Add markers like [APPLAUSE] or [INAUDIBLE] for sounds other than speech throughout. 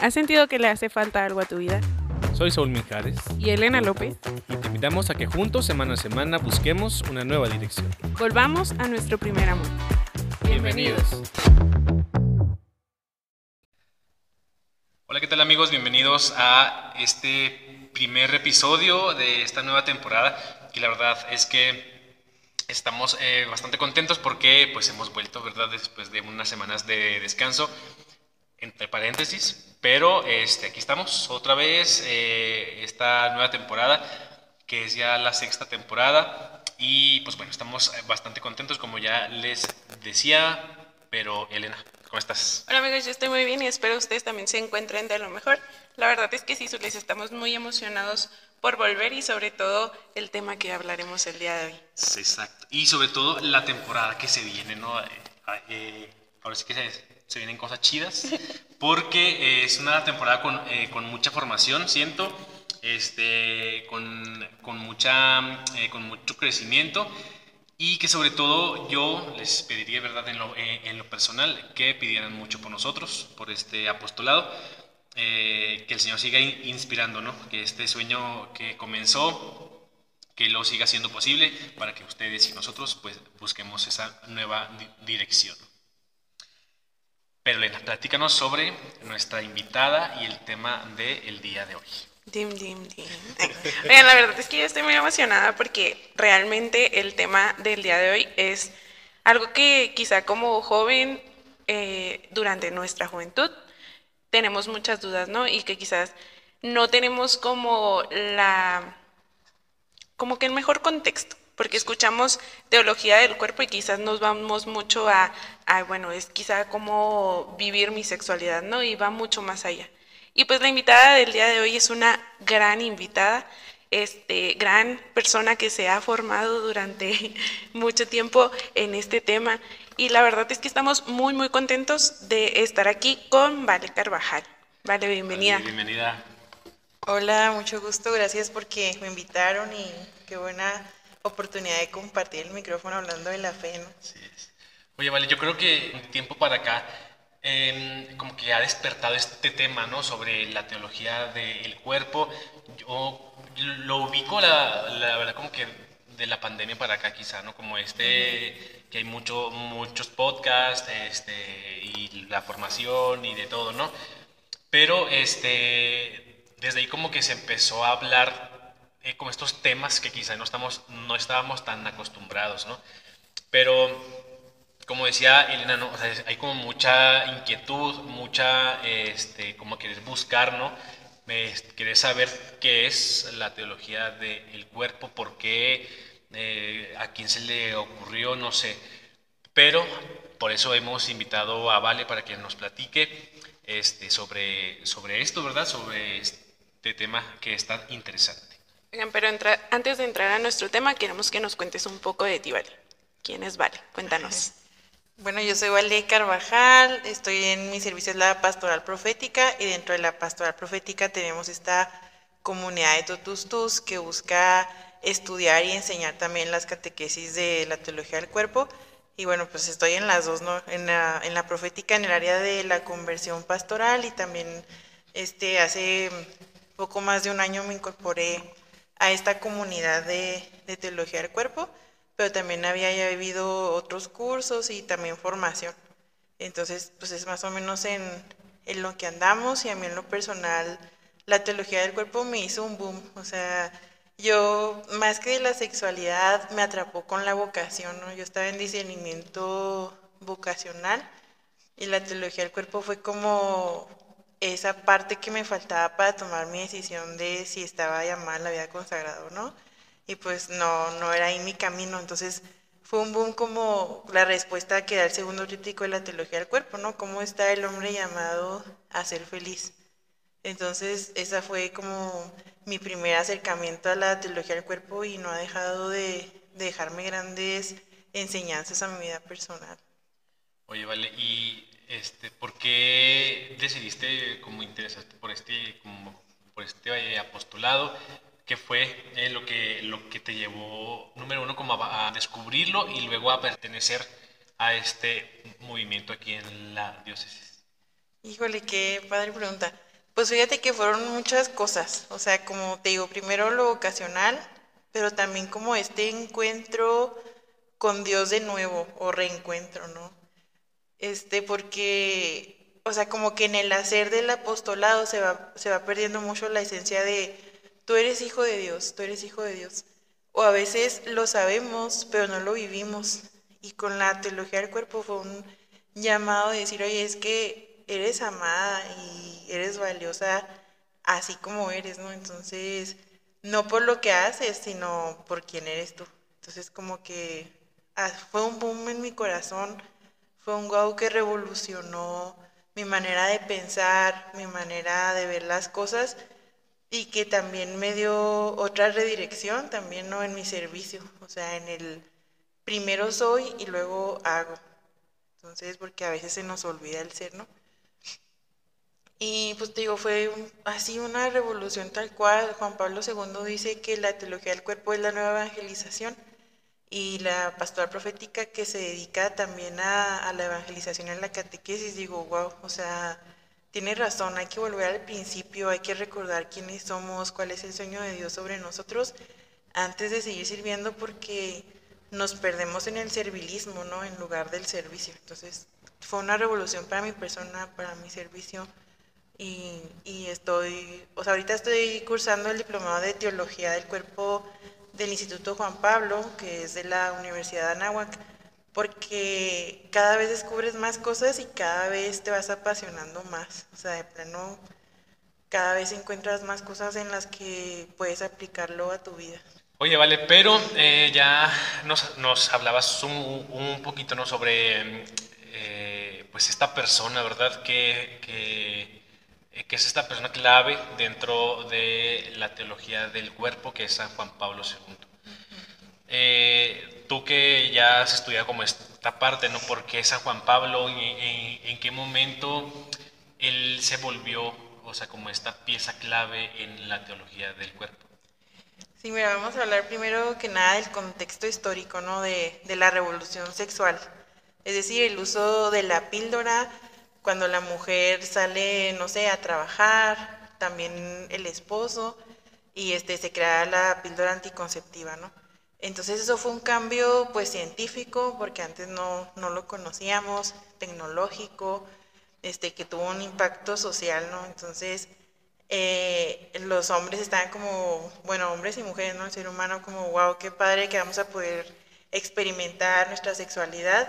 ¿Has sentido que le hace falta algo a tu vida? Soy Saúl Mijares Y Elena López. y te invitamos a que juntos, semana a semana, busquemos una nueva dirección. Volvamos a nuestro primer amor. Hola, ¿qué tal amigos? Bienvenidos a este primer episodio de esta nueva temporada. Y la verdad es que estamos eh, bastante contentos porque pues hemos vuelto, ¿verdad? Después de unas semanas de descanso, entre paréntesis. Pero este, aquí estamos otra vez, eh, esta nueva temporada, que es ya la sexta temporada. Y pues bueno, estamos bastante contentos, como ya les decía. Pero Elena, ¿cómo estás? Hola amigos, yo estoy muy bien y espero ustedes también se encuentren de lo mejor. La verdad es que sí, les estamos muy emocionados por volver y sobre todo el tema que hablaremos el día de hoy. Sí, Exacto. Y sobre todo la temporada que se viene, ¿no? Eh, eh, ahora sí que se, se vienen cosas chidas, porque eh, es una temporada con, eh, con mucha formación, siento, este, con, con, mucha, eh, con mucho crecimiento y que sobre todo yo les pediría, ¿verdad?, en lo, en lo personal, que pidieran mucho por nosotros, por este apostolado, que el Señor siga in- inspirando, ¿no? Que este sueño que comenzó, que lo siga siendo posible para que ustedes y nosotros pues busquemos esa nueva di- dirección. Pero Elena, platícanos sobre nuestra invitada y el tema del día de hoy. Dim, dim, dim. Oigan, la verdad es que yo estoy muy emocionada porque realmente el tema del día de hoy es algo que quizá como joven eh, durante nuestra juventud tenemos muchas dudas, ¿no? Y que quizás no tenemos como la, como que el mejor contexto, porque escuchamos teología del cuerpo y quizás nos vamos mucho a, a, bueno, es quizá como vivir mi sexualidad, ¿no? Y va mucho más allá. Y pues la invitada del día de hoy es una gran invitada, este, gran persona que se ha formado durante [LAUGHS] mucho tiempo en este tema. Y la verdad es que estamos muy, muy contentos de estar aquí con Vale Carvajal. Vale, bienvenida. Vale, bienvenida. Hola, mucho gusto, gracias porque me invitaron y qué buena oportunidad de compartir el micrófono hablando de la fe, ¿no? Es. Oye, vale, yo creo que un tiempo para acá, eh, como que ha despertado este tema, ¿no? Sobre la teología del cuerpo. Yo lo ubico, la, la verdad, como que de la pandemia para acá, quizá, ¿no? Como este, que hay mucho, muchos podcasts, este, y la formación y de todo, ¿no? Pero, este, desde ahí como que se empezó a hablar eh, como estos temas que quizá no, estamos, no estábamos tan acostumbrados, ¿no? Pero, como decía Elena, ¿no? O sea, hay como mucha inquietud, mucha, este, como querer buscar, ¿no? Es- querer saber qué es la teología del cuerpo, por qué, eh, a quién se le ocurrió, no sé. Pero por eso hemos invitado a Vale para que nos platique este, sobre, sobre esto, ¿verdad? Sobre este tema que es tan interesante. Oigan, pero entra- antes de entrar a nuestro tema, queremos que nos cuentes un poco de ti, Vale. ¿Quién es Vale? Cuéntanos. [LAUGHS] Bueno, yo soy Vale Carvajal, estoy en mi servicio es la pastoral profética y dentro de la pastoral profética tenemos esta comunidad de Totus Tus que busca estudiar y enseñar también las catequesis de la teología del cuerpo. Y bueno, pues estoy en las dos, ¿no? En la, en la profética, en el área de la conversión pastoral y también este, hace poco más de un año me incorporé a esta comunidad de, teología del cuerpo, pero también había ya vivido otros cursos y también formación. Entonces, pues es más o menos en, en lo que andamos y a mí en lo personal, la teología del cuerpo me hizo un boom. O sea, yo más que de la sexualidad me atrapó con la vocación, ¿no? Yo estaba en discernimiento vocacional y la teología del cuerpo fue como esa parte que me faltaba para tomar mi decisión de si estaba llamada a la vida consagrada o no. Y pues no, no era ahí mi camino. Entonces fue un boom como la respuesta que da el segundo crítico de la teología del cuerpo, ¿no? ¿Cómo está el hombre llamado a ser feliz? Entonces esa fue como mi primer acercamiento a la teología del cuerpo y no ha dejado de, de dejarme grandes enseñanzas a mi vida personal. Oye, vale, ¿y este, por qué decidiste como interesarte por este, como, por este eh, apostolado? ¿Qué fue eh, lo, que, lo que te llevó, número uno, como a, a descubrirlo y luego a pertenecer a este movimiento aquí en la diócesis? Híjole, qué padre pregunta. Pues fíjate que fueron muchas cosas, o sea, como te digo, primero lo ocasional, pero también como este encuentro con Dios de nuevo o reencuentro, ¿no? Este, porque, o sea, como que en el hacer del apostolado se va, se va perdiendo mucho la esencia de, tú eres hijo de Dios, tú eres hijo de Dios. O a veces lo sabemos, pero no lo vivimos. Y con la teología del cuerpo fue un llamado de decir, oye, es que eres amada y eres valiosa así como eres, ¿no? Entonces, no por lo que haces, sino por quién eres tú. Entonces, como que ah, fue un boom en mi corazón, fue un que revolucionó mi manera de pensar, mi manera de ver las cosas y que también me dio otra redirección también no en mi servicio, o sea, en el primero soy y luego hago. Entonces, porque a veces se nos olvida el ser, ¿no? Y pues te digo, fue así una revolución tal cual. Juan Pablo II dice que la teología del cuerpo es la nueva evangelización y la pastoral profética que se dedica también a, la evangelización en la catequesis. Digo, wow, o sea, tiene razón, hay que volver al principio, hay que recordar quiénes somos, cuál es el sueño de Dios sobre nosotros antes de seguir sirviendo porque nos perdemos en el servilismo, ¿no? En lugar del servicio. Entonces, fue una revolución para mi persona, para mi servicio y, y estoy, o sea, ahorita estoy cursando el diplomado de Teología del Cuerpo del Instituto Juan Pablo, que es de la Universidad de Anáhuac porque cada vez descubres más cosas y cada vez te vas apasionando más. O sea, de plano, cada vez encuentras más cosas en las que puedes aplicarlo a tu vida. Oye, vale, pero eh, ya nos, hablabas un, poquito ¿no? sobre eh, pues esta persona, ¿verdad? Que, que, es esta persona clave dentro de la teología del cuerpo, que es San Juan Pablo II. Eh, tú que ya has estudiado como esta parte, ¿no? ¿Por qué San Juan Pablo? ¿En, en qué momento él se volvió, o sea, como esta pieza clave en la teología del cuerpo? Sí, mira, vamos a hablar primero que nada del contexto histórico, ¿no? De la revolución sexual. Es decir, el uso de la píldora cuando la mujer sale, no sé, a trabajar, también el esposo, y este, se crea la píldora anticonceptiva, ¿no? Entonces eso fue un cambio pues científico, porque antes no, no lo conocíamos, tecnológico, este, que tuvo un impacto social, ¿no? Entonces eh, los hombres estaban como, bueno, hombres y mujeres, ¿no? El ser humano como, wow, qué padre que vamos a poder experimentar nuestra sexualidad,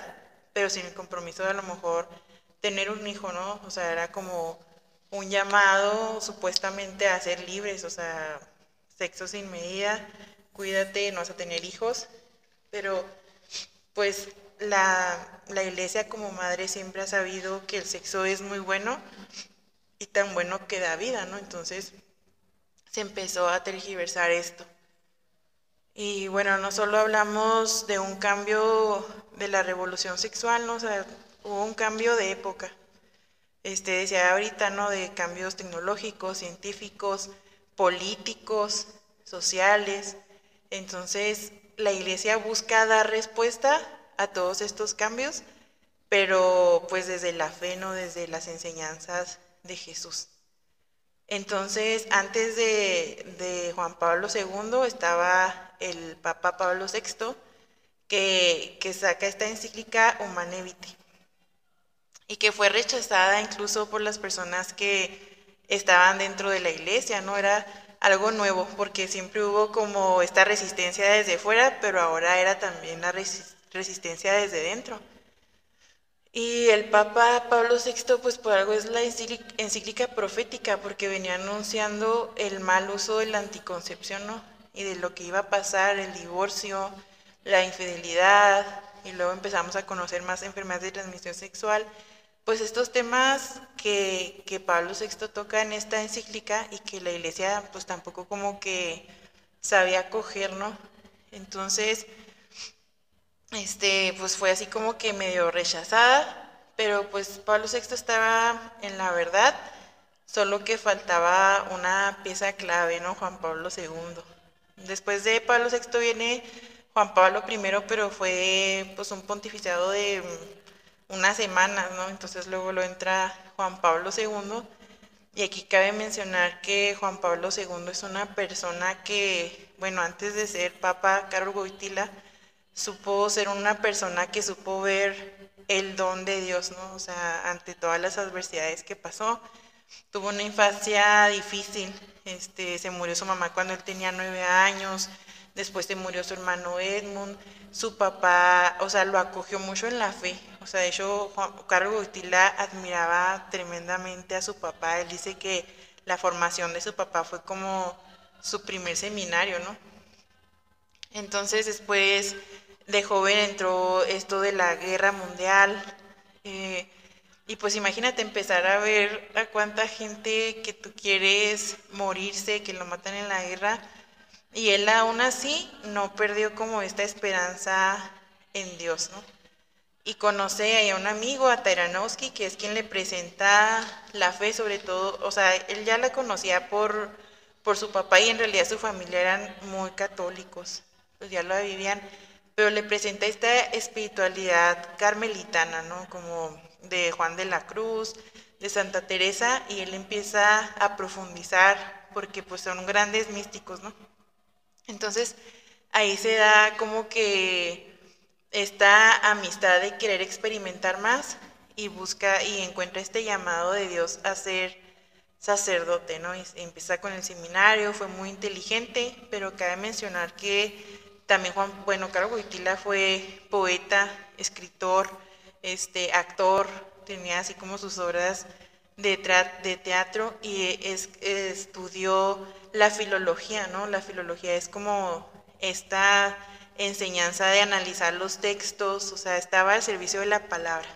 pero sin el compromiso de a lo mejor tener un hijo, ¿no? O sea, era como un llamado supuestamente a ser libres, o sea, sexo sin medida, cuídate, no vas a tener hijos, pero pues la, la, iglesia como madre siempre ha sabido que el sexo es muy bueno y tan bueno que da vida, ¿no? Entonces se empezó a tergiversar esto. Y bueno, no solo hablamos de un cambio de la revolución sexual, ¿no? O sea, hubo un cambio de época. Este, decía ahorita, ¿no? De cambios tecnológicos, científicos, políticos, sociales, entonces, la iglesia busca dar respuesta a todos estos cambios, pero pues desde la fe, no desde las enseñanzas de Jesús. Entonces, antes de, Juan Pablo II estaba el Papa Pablo VI, que, saca esta encíclica Humane Vitae, y que fue rechazada incluso por las personas que estaban dentro de la iglesia, ¿no? Era algo nuevo, porque siempre hubo como esta resistencia desde fuera, pero ahora era también la resistencia desde dentro. Y el Papa Pablo VI, pues por algo es la encíclica profética, porque venía anunciando el mal uso de la anticoncepción, ¿no? Y de lo que iba a pasar, el divorcio, la infidelidad, y luego empezamos a conocer más enfermedades de transmisión sexual pues estos temas que, que, Pablo VI toca en esta encíclica y que la iglesia pues tampoco como que sabía coger, ¿no? Entonces, este, pues fue así como que medio rechazada, pero pues Pablo VI estaba en la verdad, solo que faltaba una pieza clave, ¿no? Juan Pablo II. Después de Pablo VI viene Juan Pablo I, pero fue pues un pontificado de unas semanas, ¿no? Entonces luego lo entra Juan Pablo II Y aquí cabe mencionar que Juan Pablo II es una persona que, bueno, antes de ser Papa Carlos Goitila, supo ser una persona que supo ver el don de Dios, ¿no? O sea, ante todas las adversidades que pasó. Tuvo una infancia difícil, este, se murió su mamá cuando él tenía nueve años, después se murió su hermano Edmund, su papá, o sea, lo acogió mucho en la fe, o sea, de hecho, Carlos Goitila admiraba tremendamente a su papá, él dice que la formación de su papá fue como su primer seminario, ¿no? Entonces después de joven entró esto de la guerra mundial. Eh, y pues imagínate empezar a ver a cuánta gente que tú quieres morirse, que lo matan en la guerra. Y él aún así no perdió como esta esperanza en Dios, ¿no? Y conoce a un amigo, a Tairanowski, que es quien le presenta la fe, sobre todo, o sea, él ya la conocía por, por su papá y en realidad su familia eran muy católicos, pues ya lo vivían pero le presenta esta espiritualidad carmelitana, ¿no? Como de Juan de la Cruz, de Santa Teresa, y él empieza a profundizar porque pues son grandes místicos, ¿no? Entonces ahí se da como que esta amistad de querer experimentar más y busca y encuentra este llamado de Dios a ser sacerdote, ¿no? Y empieza con el seminario, fue muy inteligente, pero cabe mencionar que también Juan, bueno, Carlos Wojtyla fue poeta, escritor, este, actor, tenía así como sus obras de teatro y estudió la filología, ¿no? La filología es como esta enseñanza de analizar los textos, o sea, estaba al servicio de la palabra.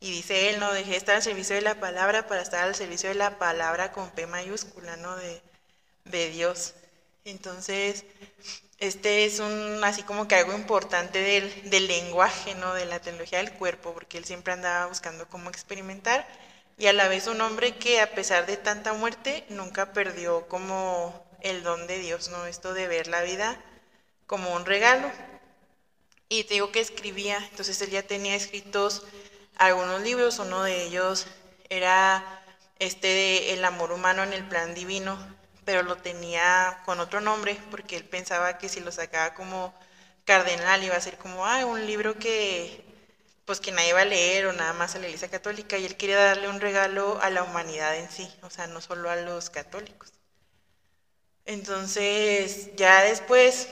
Y dice él, no, dejé de estar al servicio de la palabra para estar al servicio de la palabra con P mayúscula, ¿no? De, de Dios. Entonces, este es un, así como que algo importante del, del, lenguaje, ¿no? De la tecnología del cuerpo, porque él siempre andaba buscando cómo experimentar y a la vez un hombre que a pesar de tanta muerte nunca perdió como el don de Dios, ¿no? Esto de ver la vida como un regalo. Y te digo que escribía, entonces él ya tenía escritos algunos libros, uno de ellos era este de El amor humano en el plan divino, pero lo tenía con otro nombre porque él pensaba que si lo sacaba como cardenal iba a ser como, ah, un libro que pues que nadie va a leer o nada más a la Iglesia Católica y él quería darle un regalo a la humanidad en sí, o sea, no solo a los católicos. Entonces, ya después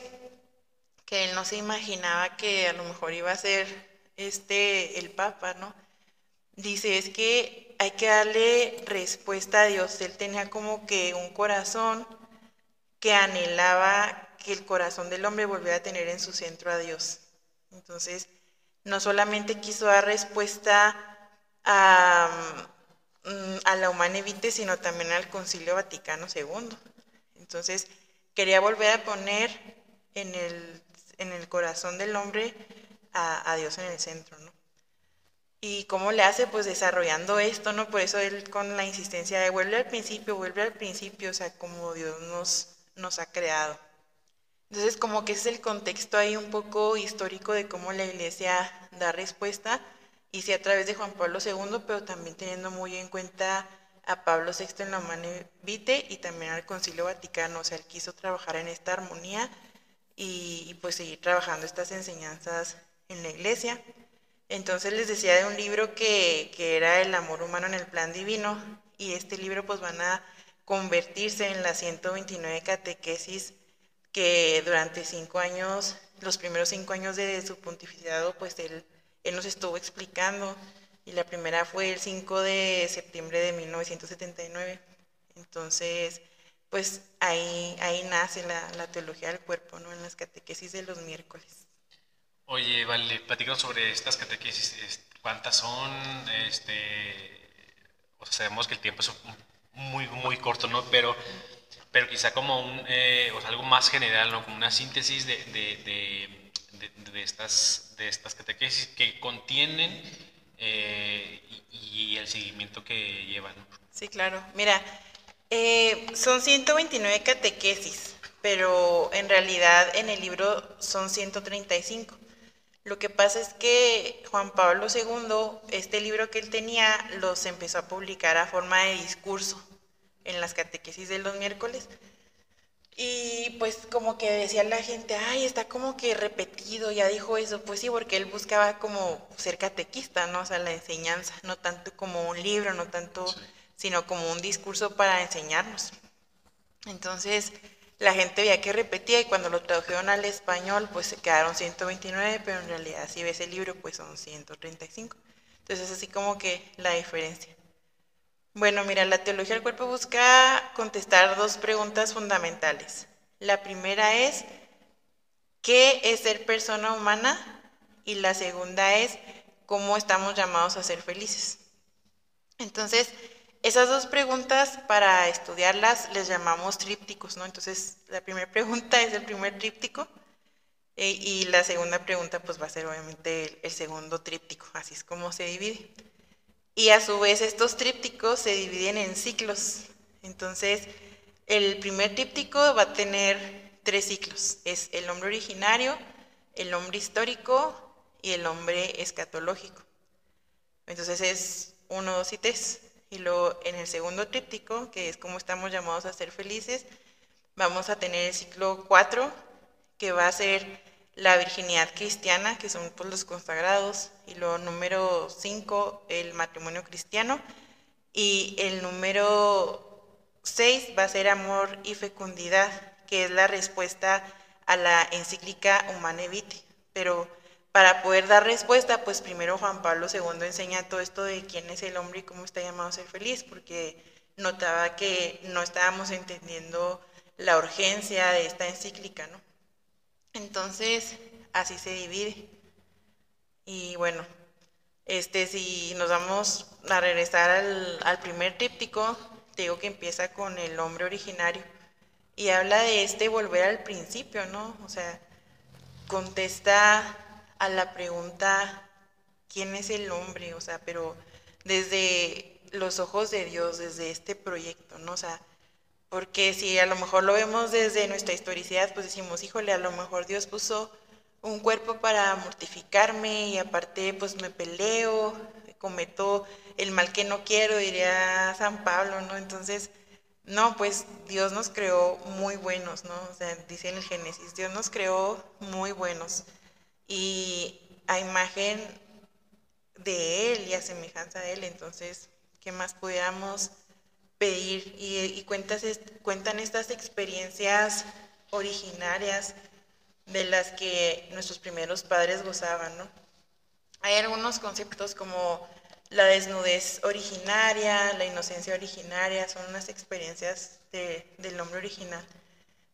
que él no se imaginaba que a lo mejor iba a ser este el Papa, ¿no? Dice, es que hay que darle respuesta a Dios. Él tenía como que un corazón que anhelaba que el corazón del hombre volviera a tener en su centro a Dios. Entonces, no solamente quiso dar respuesta a, mm, a la Humana Vitae, sino también al Concilio Vaticano II. Entonces, quería volver a poner en el, en el corazón del hombre a, a Dios en el centro, ¿no? ¿Y cómo le hace? Pues desarrollando esto, ¿no? Por eso él con la insistencia de vuelve al principio, vuelve al principio, o sea, como Dios nos, nos ha creado. Entonces, como que es el contexto ahí un poco histórico de cómo la iglesia da respuesta, y sí a través de Juan Pablo II, pero también teniendo muy en cuenta a Pablo VI en la Humane Vitae y también al Concilio Vaticano, o sea, él quiso trabajar en esta armonía y, y pues seguir trabajando estas enseñanzas en la iglesia. Entonces les decía de un libro que, era El amor humano en el plan divino y este libro pues van a convertirse en las 129 catequesis que durante cinco años, los primeros cinco años de su pontificado, pues él, él nos estuvo explicando y la primera fue el 5 de septiembre de 1979. Entonces, pues ahí, ahí nace la, la teología del cuerpo, ¿no? En las catequesis de los miércoles. Oye, vale, platícanos sobre estas catequesis, cuántas son, este, sabemos que el tiempo es muy, muy corto, ¿no? Pero, pero quizá como un, eh, o sea, algo más general, ¿no? Como una síntesis de, de, de, estas, de estas catequesis que contienen eh, y, el seguimiento que llevan. Sí, claro. Mira, eh, son 129 catequesis, pero en realidad en el libro son 135. Lo que pasa es que Juan Pablo II, este libro que él tenía, los empezó a publicar a forma de discurso. En las catequesis de los miércoles. Y pues como que decía la gente, ay, está como que repetido, ya dijo eso. Pues sí, porque él buscaba como ser catequista, ¿no? O sea, la enseñanza, no tanto como un libro, no tanto, sino como un discurso para enseñarnos. Entonces, la gente veía que repetía y cuando lo tradujeron al español, pues se quedaron 129, pero en realidad si ves el libro, pues son 135. Entonces, es así como que la diferencia. Bueno, mira, la teología del cuerpo busca contestar dos preguntas fundamentales. La primera es, ¿qué es ser persona humana? Y la segunda es, ¿cómo estamos llamados a ser felices? Entonces, esas dos preguntas, para estudiarlas, les llamamos trípticos, ¿no? Entonces, la primera [LAUGHS] pregunta es el primer tríptico eh, y la segunda pregunta, pues, va a ser obviamente el segundo tríptico. Así es como se divide. Y a su vez estos trípticos se dividen en ciclos. Entonces, el primer tríptico va a tener tres ciclos. Es el hombre originario, el hombre histórico y el hombre escatológico. Entonces es uno, dos y tres. Y luego en el segundo tríptico, que es como estamos llamados a ser felices, vamos a tener el ciclo cuatro, que va a ser la virginidad cristiana, que son pues, los consagrados, y lo número 5, el matrimonio cristiano, y el número 6 va a ser amor y fecundidad, que es la respuesta a la encíclica Humane Vitae. Pero para poder dar respuesta, pues primero Juan Pablo II enseña todo esto de quién es el hombre y cómo está llamado a ser feliz, porque notaba que no estábamos entendiendo la urgencia de esta encíclica, ¿no? Entonces, así se divide. Y bueno, este, si nos vamos a regresar al, primer tríptico, te digo que empieza con el hombre originario y habla de este volver al principio, ¿no? O sea, contesta a la pregunta, ¿quién es el hombre? O sea, pero desde los ojos de Dios, desde este proyecto, ¿no? O sea, porque si a lo mejor lo vemos desde nuestra historicidad, pues decimos, híjole, a lo mejor Dios puso un cuerpo para mortificarme y aparte pues me peleo, cometo el mal que no quiero, diría San Pablo, ¿no? Entonces, no, pues Dios nos creó muy buenos, ¿no? O sea, dice en el Génesis, Dios nos creó muy buenos y a imagen de Él y a semejanza de Él, entonces, ¿qué más pudiéramos pedir y, cuentan estas experiencias originarias de las que nuestros primeros padres gozaban, ¿no? Hay algunos conceptos como la desnudez originaria, la inocencia originaria, son unas experiencias del hombre original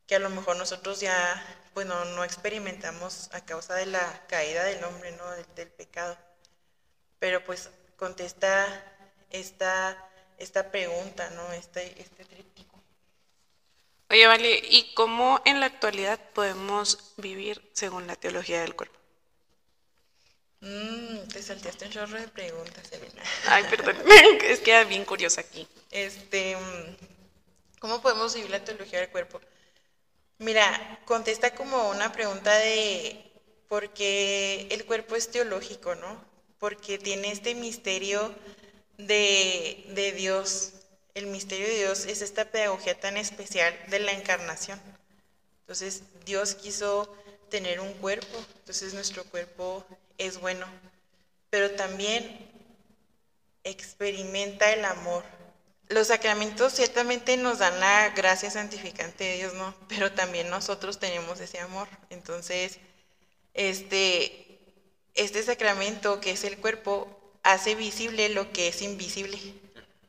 que a lo mejor nosotros ya, bueno, no experimentamos a causa de la caída del hombre, ¿no? Del, del pecado. Pero pues contesta esta esta pregunta, ¿no? Este, este tríptico. Oye, Vale, ¿y cómo en la actualidad podemos vivir según la teología del cuerpo? Mm, te salteaste un chorro de preguntas, Elena. Ay, perdón, [LAUGHS] es que era bien curiosa aquí. Este, ¿cómo podemos vivir la teología del cuerpo? Mira, contesta como una pregunta de por qué el cuerpo es teológico, ¿no? Porque tiene este misterio de, Dios, el misterio de Dios es esta pedagogía tan especial de la encarnación. Entonces Dios quiso tener un cuerpo, entonces nuestro cuerpo es bueno, pero también experimenta el amor. Los sacramentos ciertamente nos dan la gracia santificante de Dios, ¿no? Pero también nosotros tenemos ese amor. Entonces, este, este sacramento que es el cuerpo hace visible lo que es invisible.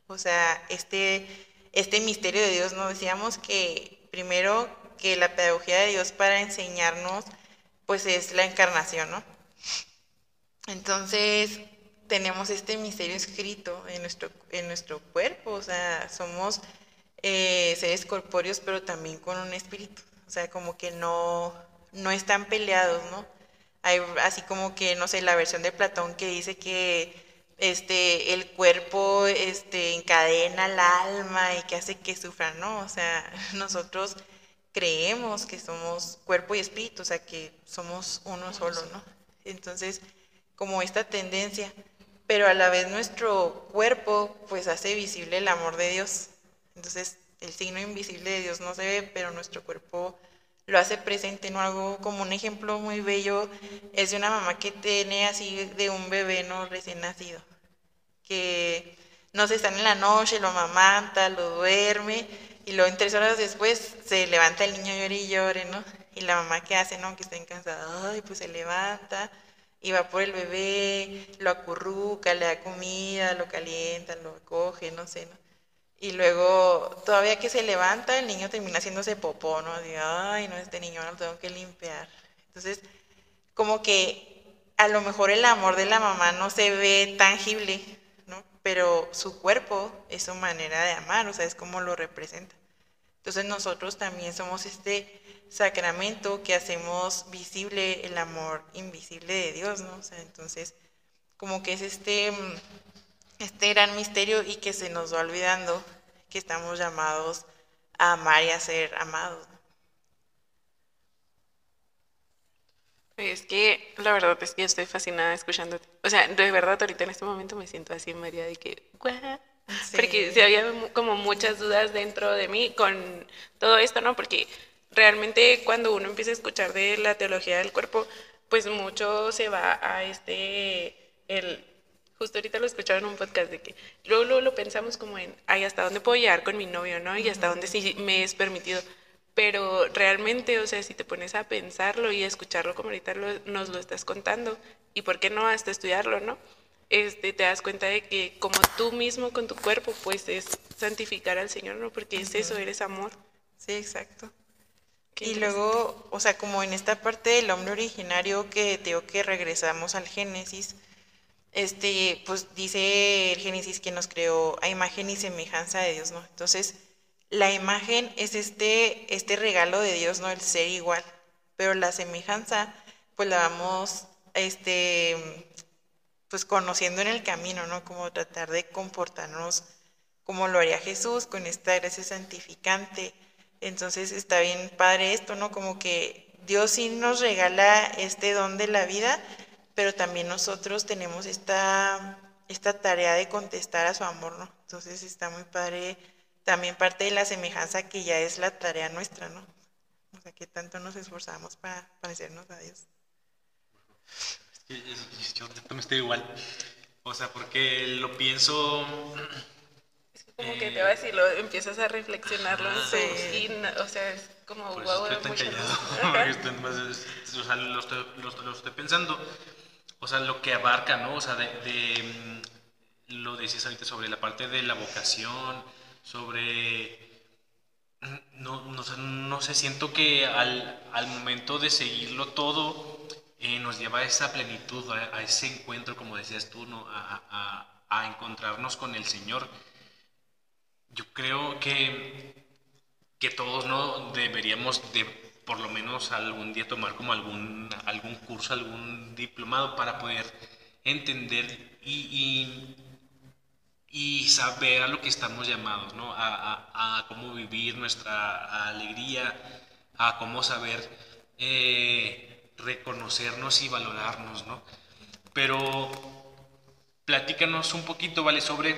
O sea, este, este misterio de Dios, ¿no? Decíamos que primero que la pedagogía de Dios para enseñarnos, pues es la encarnación, ¿no? Entonces, tenemos este misterio escrito en nuestro, en nuestro cuerpo, o sea, somos eh, seres corpóreos, pero también con un espíritu, o sea, como que no, no están peleados, ¿no? Hay así como que, no sé, la versión de Platón que dice que este, el cuerpo este, encadena al alma y que hace que sufran, ¿no? O sea, [LAUGHS] nosotros creemos que somos cuerpo y espíritu, o sea, que somos uno solo, ¿no? Entonces, como esta tendencia, pero a la vez nuestro cuerpo pues hace visible el amor de Dios. Entonces, el signo invisible de Dios no se ve, pero nuestro cuerpo lo hace presente, ¿no? Algo como un ejemplo muy bello es de una mamá que tiene así de un bebé, ¿no? Recién nacido, que no se están en la noche, lo amamanta, lo duerme, y luego en tres horas después se levanta el niño llore y llore, ¿no? Y la mamá que hace, ¿no? Que está cansada, ay, pues se levanta y va por el bebé, lo acurruca, le da comida, lo calienta, lo acoge, no sé, ¿no? Y luego, todavía que se levanta, el niño termina haciéndose popó, ¿no? Digo, ay, no, este niño no lo tengo que limpiar. Entonces, como que a lo mejor el amor de la mamá no se ve tangible, ¿no? Pero su cuerpo es su manera de amar, o sea, es como lo representa. Entonces nosotros también somos este sacramento que hacemos visible el amor invisible de Dios, ¿no? O sea, entonces, como que es este este gran misterio y que se nos va olvidando que estamos llamados a amar y a ser amados. Es que la verdad es que estoy fascinada escuchándote. O sea, de verdad ahorita en este momento me siento así María de que. Porque si había como muchas dudas dentro de mí con todo esto, ¿no? Porque realmente cuando uno empieza a escuchar de la teología del cuerpo, pues mucho se va a este, el Justo ahorita lo escucharon en un podcast de que luego, lo pensamos como en, ay, ¿hasta dónde puedo llegar con mi novio, no? Y hasta dónde sí me es permitido. Pero realmente, o sea, si te pones a pensarlo y a escucharlo como ahorita nos lo estás contando, y por qué no hasta estudiarlo, ¿no? Este, te das cuenta de que como tú mismo con tu cuerpo, pues es santificar al Señor, ¿no? Porque es eso, eres amor. Sí, exacto. y luego, o sea, como en esta parte del hombre originario que tengo que regresamos al Génesis, este, pues dice el Génesis que nos creó a imagen y semejanza de Dios, ¿no? Entonces, la imagen es este, este regalo de Dios, ¿no? El ser igual, pero la semejanza, pues la vamos, este, pues conociendo en el camino, ¿no? Como tratar de comportarnos como lo haría Jesús, con esta gracia santificante. Entonces está bien padre esto, ¿no? Como que Dios sí nos regala este don de la vida, pero también nosotros tenemos esta, esta tarea de contestar a su amor, ¿no? Entonces está muy padre también parte de la semejanza que ya es la tarea nuestra, ¿no? O sea, que tanto nos esforzamos para parecernos a Dios. yo también estoy igual. O sea, porque lo pienso... Es como que te va a decir, lo, empiezas a reflexionarlo sí. y, o sea, es como, wow, estoy tan callado, [LAUGHS] o sea, lo estoy, lo estoy pensando o sea, lo que abarca, ¿no? O sea, de, mm, lo decías ahorita sobre la parte de la vocación, sobre... No, no, no sé, siento que al, al, momento de seguirlo todo eh, nos lleva a esa plenitud, a, ese encuentro, como decías tú, ¿no? A, a, a, encontrarnos con el Señor. Yo creo que, que todos ¿no? deberíamos de por lo menos algún día tomar como algún, algún curso, algún diplomado para poder entender y, y, saber a lo que estamos llamados, ¿no? a, a, cómo vivir nuestra alegría, a cómo saber eh, reconocernos y valorarnos. ¿no? Pero platícanos un poquito, ¿vale? Sobre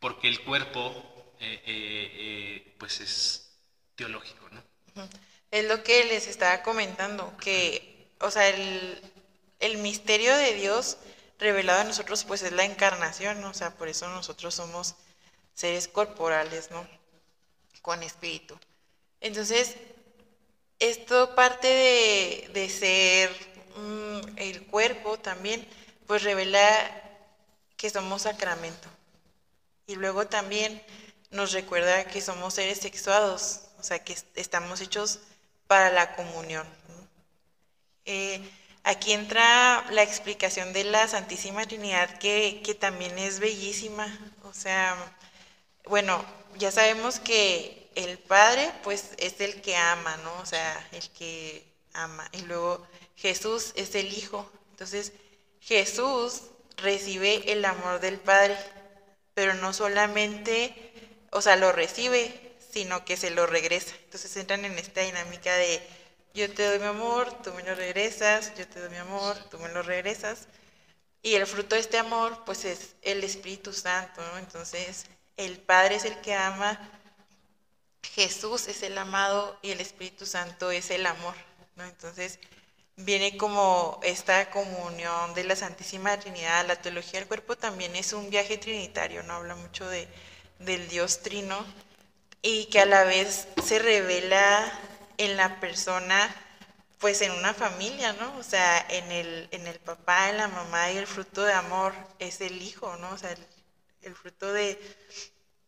porque el cuerpo eh, eh, pues es teológico, ¿no? Es lo que les estaba comentando, que, o sea, el, el misterio de Dios revelado a nosotros, pues es la encarnación, o sea, por eso nosotros somos seres corporales, ¿no? Con espíritu. Entonces, esto parte de, de ser mm, el cuerpo también, pues revela que somos sacramento. Y luego también nos recuerda que somos seres sexuados, o sea, que estamos hechos para la comunión. Eh, aquí entra la explicación de la Santísima Trinidad, que, también es bellísima. O sea, bueno, ya sabemos que el Padre, pues, es el que ama, ¿no? O sea, el que ama. Y luego Jesús es el Hijo. Entonces, Jesús recibe el amor del Padre, pero no solamente, o sea, lo recibe, sino que se lo regresa. Entonces entran en esta dinámica de yo te doy mi amor, tú me lo regresas, yo te doy mi amor, tú me lo regresas. Y el fruto de este amor, pues es el Espíritu Santo. Entonces, el Padre es el que ama, Jesús es el amado y el Espíritu Santo es el amor. Entonces viene como esta comunión de la Santísima Trinidad, la teología del cuerpo también es un viaje trinitario, ¿no? Habla mucho de, del Dios Trino y que a la vez se revela en la persona, pues en una familia, ¿no? O sea, en el, en el papá, en la mamá y el fruto de amor es el hijo, ¿no? O sea, el, fruto de,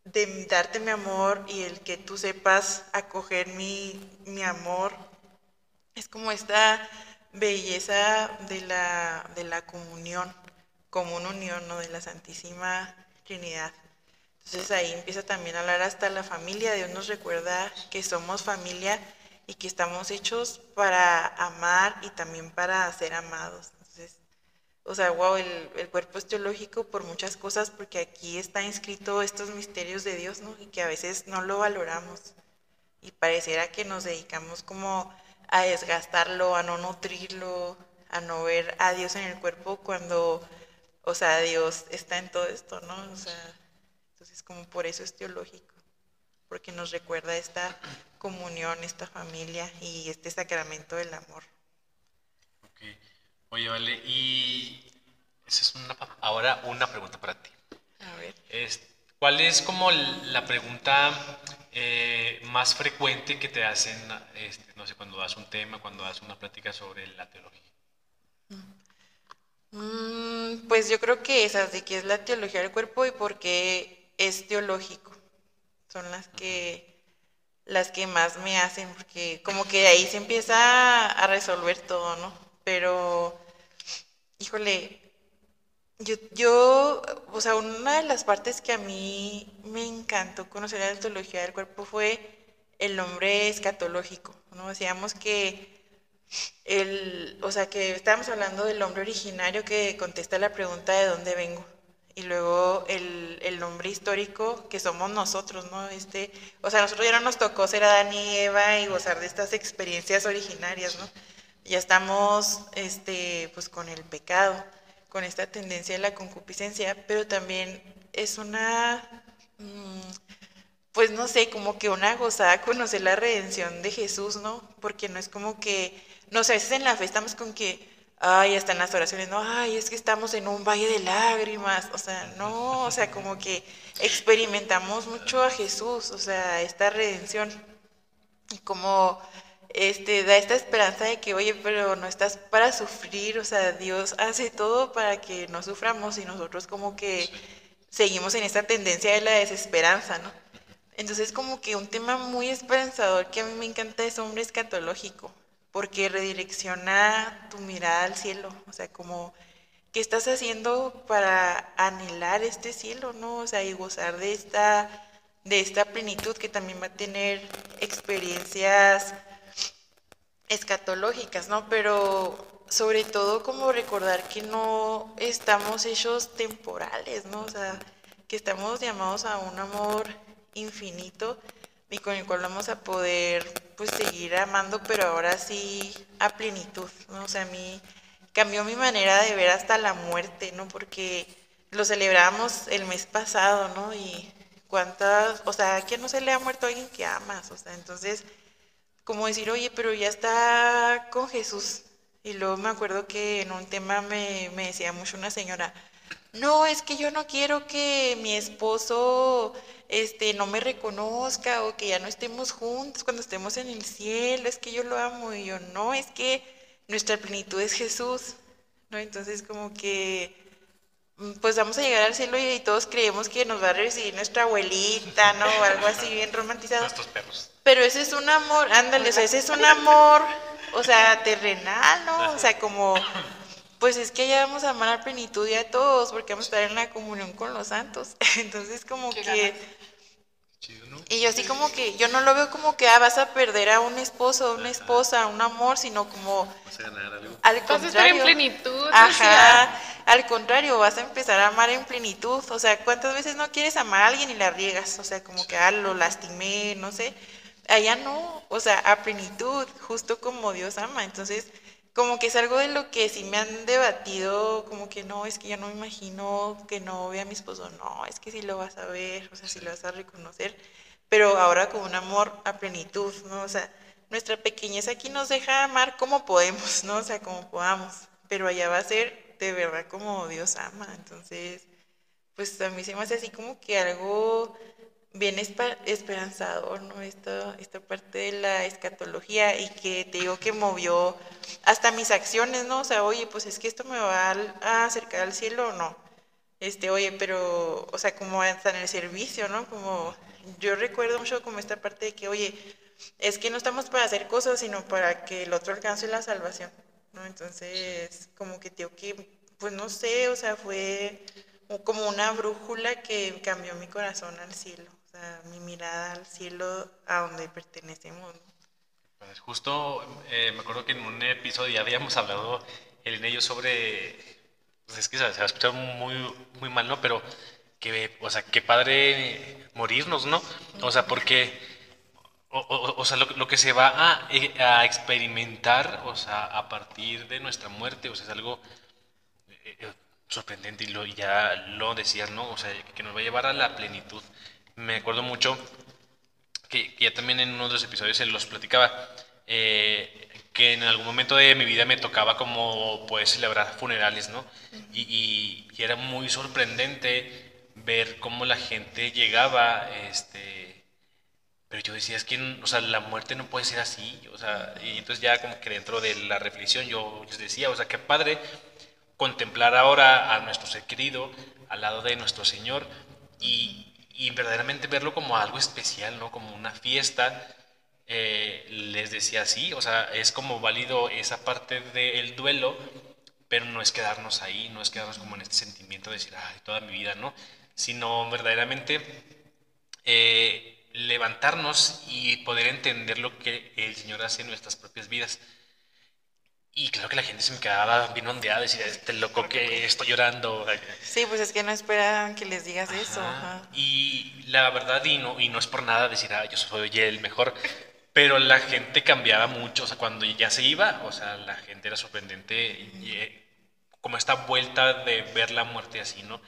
de darte mi amor y el que tú sepas acoger mi, mi amor. Es como esta belleza de la, de la comunión, como una unión ¿no? de la Santísima Trinidad. Entonces ahí empieza también a hablar hasta la familia. Dios nos recuerda que somos familia y que estamos hechos para amar y también para ser amados. Entonces, o sea, wow, el, el cuerpo es teológico por muchas cosas porque aquí está inscrito estos misterios de Dios, ¿no? Y que a veces no lo valoramos. Y pareciera que nos dedicamos como a desgastarlo, a no nutrirlo, a no ver a Dios en el cuerpo cuando, o sea, Dios está en todo esto, ¿no? O sea, entonces como por eso es teológico, porque nos recuerda esta comunión, esta familia y este sacramento del amor. Ok. Oye, vale, y esa es una, ahora una pregunta para ti. A ver. ¿Cuál es como la pregunta eh, más frecuente que te hacen, este, no sé, cuando das un tema, cuando das una plática sobre la teología? Mm, pues yo creo que esas de que es la teología del cuerpo y por qué es teológico son las que las que más me hacen porque como que ahí se empieza a resolver todo, ¿no? Pero híjole, yo, yo, o sea, una de las partes que a mí me encantó conocer la teología del cuerpo fue el nombre escatológico, ¿no? Decíamos que el, o sea, que estábamos hablando del hombre originario que contesta la pregunta de dónde vengo. Y luego el, el nombre histórico que somos nosotros, ¿no? Este, o sea, nosotros ya no nos tocó ser Adán y Eva y gozar de estas experiencias originarias, ¿no? Ya estamos, este, pues con el pecado con esta tendencia de la concupiscencia, pero también es una, mm, pues no sé, como que una gozada conocer la redención de Jesús, ¿no? Porque no es como que, no sé, a veces en la fe estamos con que, ay, hasta en las oraciones, no, ay, es que estamos en un valle de lágrimas, o sea, no, o sea, como que experimentamos mucho a Jesús, o sea, esta redención, y como este, da esta esperanza de que, oye, pero no estás para sufrir, o sea, Dios hace todo para que no suframos y nosotros como que seguimos en esta tendencia de la desesperanza, ¿no? Entonces como que un tema muy esperanzador que a mí me encanta es hombre escatológico, porque redirecciona tu mirada al cielo, o sea, como, ¿qué estás haciendo para anhelar este cielo, no? O sea, y gozar de esta, de esta plenitud que también va a tener experiencias escatológicas, ¿no? Pero sobre todo como recordar que no estamos hechos temporales, ¿no? O sea, que estamos llamados a un amor infinito y con el cual vamos a poder pues seguir amando, pero ahora sí a plenitud, ¿no? O sea, a mí cambió mi manera de ver hasta la muerte, ¿no? Porque lo celebramos el mes pasado, ¿no? Y cuántas, o sea, ¿a quién no se le ha muerto a alguien que amas? O sea, entonces como decir, oye, pero ya está con Jesús. Y luego me acuerdo que en un tema me, decía mucho una señora, no, es que yo no quiero que mi esposo este, no me reconozca o que ya no estemos juntos cuando estemos en el cielo, es que yo lo amo. Y yo, no, es que nuestra plenitud es Jesús. ¿no? Entonces como que mm, pues vamos a llegar al cielo y, todos creemos que nos va a recibir nuestra abuelita, ¿no? O algo así bien romantizado. Nuestros perros. Pero ese es un amor, ándale, ese es un amor, o sea, terrenal, ¿no? O sea, como, pues es que ya vamos a amar a plenitud y a todos, porque vamos a estar en la comunión con los santos. [LAUGHS] Entonces, como que... Y yo así como que, yo no lo veo como que ah, vas a perder a un esposo, a una esposa, a un amor, sino como... Al contrario. Vas a estar en plenitud. Ajá, al contrario, vas a empezar a amar en plenitud. O sea, ¿cuántas veces no quieres amar a alguien y la riegas? O sea, como que, ah, lo lastimé, no sé allá no, o sea, a plenitud, justo como Dios ama. Entonces, como que es algo de lo que sí me han debatido, como que no, es que ya no me imagino que no vea a mi esposo, no, es que sí lo vas a ver, o sea, sí lo vas a reconocer, pero ahora con un amor a plenitud, ¿no? O sea, nuestra pequeñez aquí nos deja amar como podemos, ¿no? O sea, como podamos, pero allá va a ser de verdad como Dios ama, entonces, pues a mí se me hace así como que algo bien esperanzador, ¿no? Esta, esta parte de la escatología y que te digo que movió hasta mis acciones, ¿no? O sea, oye, pues es que esto me va a acercar al cielo o no. Este, oye, pero, o sea, como hasta en el servicio, ¿no? Como yo recuerdo mucho como esta parte de que, oye, es que no estamos para hacer cosas, sino para que el otro alcance la salvación, ¿no? Entonces, como que digo que, pues no sé, o sea, fue como una brújula que cambió mi corazón al cielo mi mirada al cielo a donde pertenecemos. Pues justo eh, me acuerdo que en un episodio ya habíamos hablado el en ello sobre, pues es que se, va a escuchar muy, muy mal, ¿no? Pero que, o sea, qué padre morirnos, ¿no? O sea, porque, o, sea, lo, que se va a, eh, a, experimentar, o sea, a partir de nuestra muerte, o sea, es algo eh, sorprendente y, lo, y ya lo decías, ¿no? O sea, que nos va a llevar a la plenitud me acuerdo mucho que, ya también en uno de los episodios se los platicaba, eh, que en algún momento de mi vida me tocaba como pues celebrar funerales, ¿no? Y, era muy sorprendente ver cómo la gente llegaba, este, pero yo decía, es que, o sea, la muerte no puede ser así, o sea, y entonces ya como que dentro de la reflexión yo les decía, o sea, qué padre contemplar ahora a nuestro ser querido al lado de nuestro Señor y, y verdaderamente verlo como algo especial, ¿no? Como una fiesta. Eh, les decía así, o sea, es como válido esa parte del duelo, pero no es quedarnos ahí, no es quedarnos como en este sentimiento de decir, ay, toda mi vida, ¿no? Sino verdaderamente eh, levantarnos y poder entender lo que el Señor hace en nuestras propias vidas. Y claro que la gente se me quedaba bien ondeada, decir, este loco que estoy llorando. Sí, pues es que no esperan que les digas eso. Y la verdad, y no, y no es por nada decir, ah, yo soy el mejor, pero la gente cambiaba mucho, o sea, cuando ya se iba, o sea, la gente era sorprendente, eh, como esta vuelta de ver la muerte así, ¿no?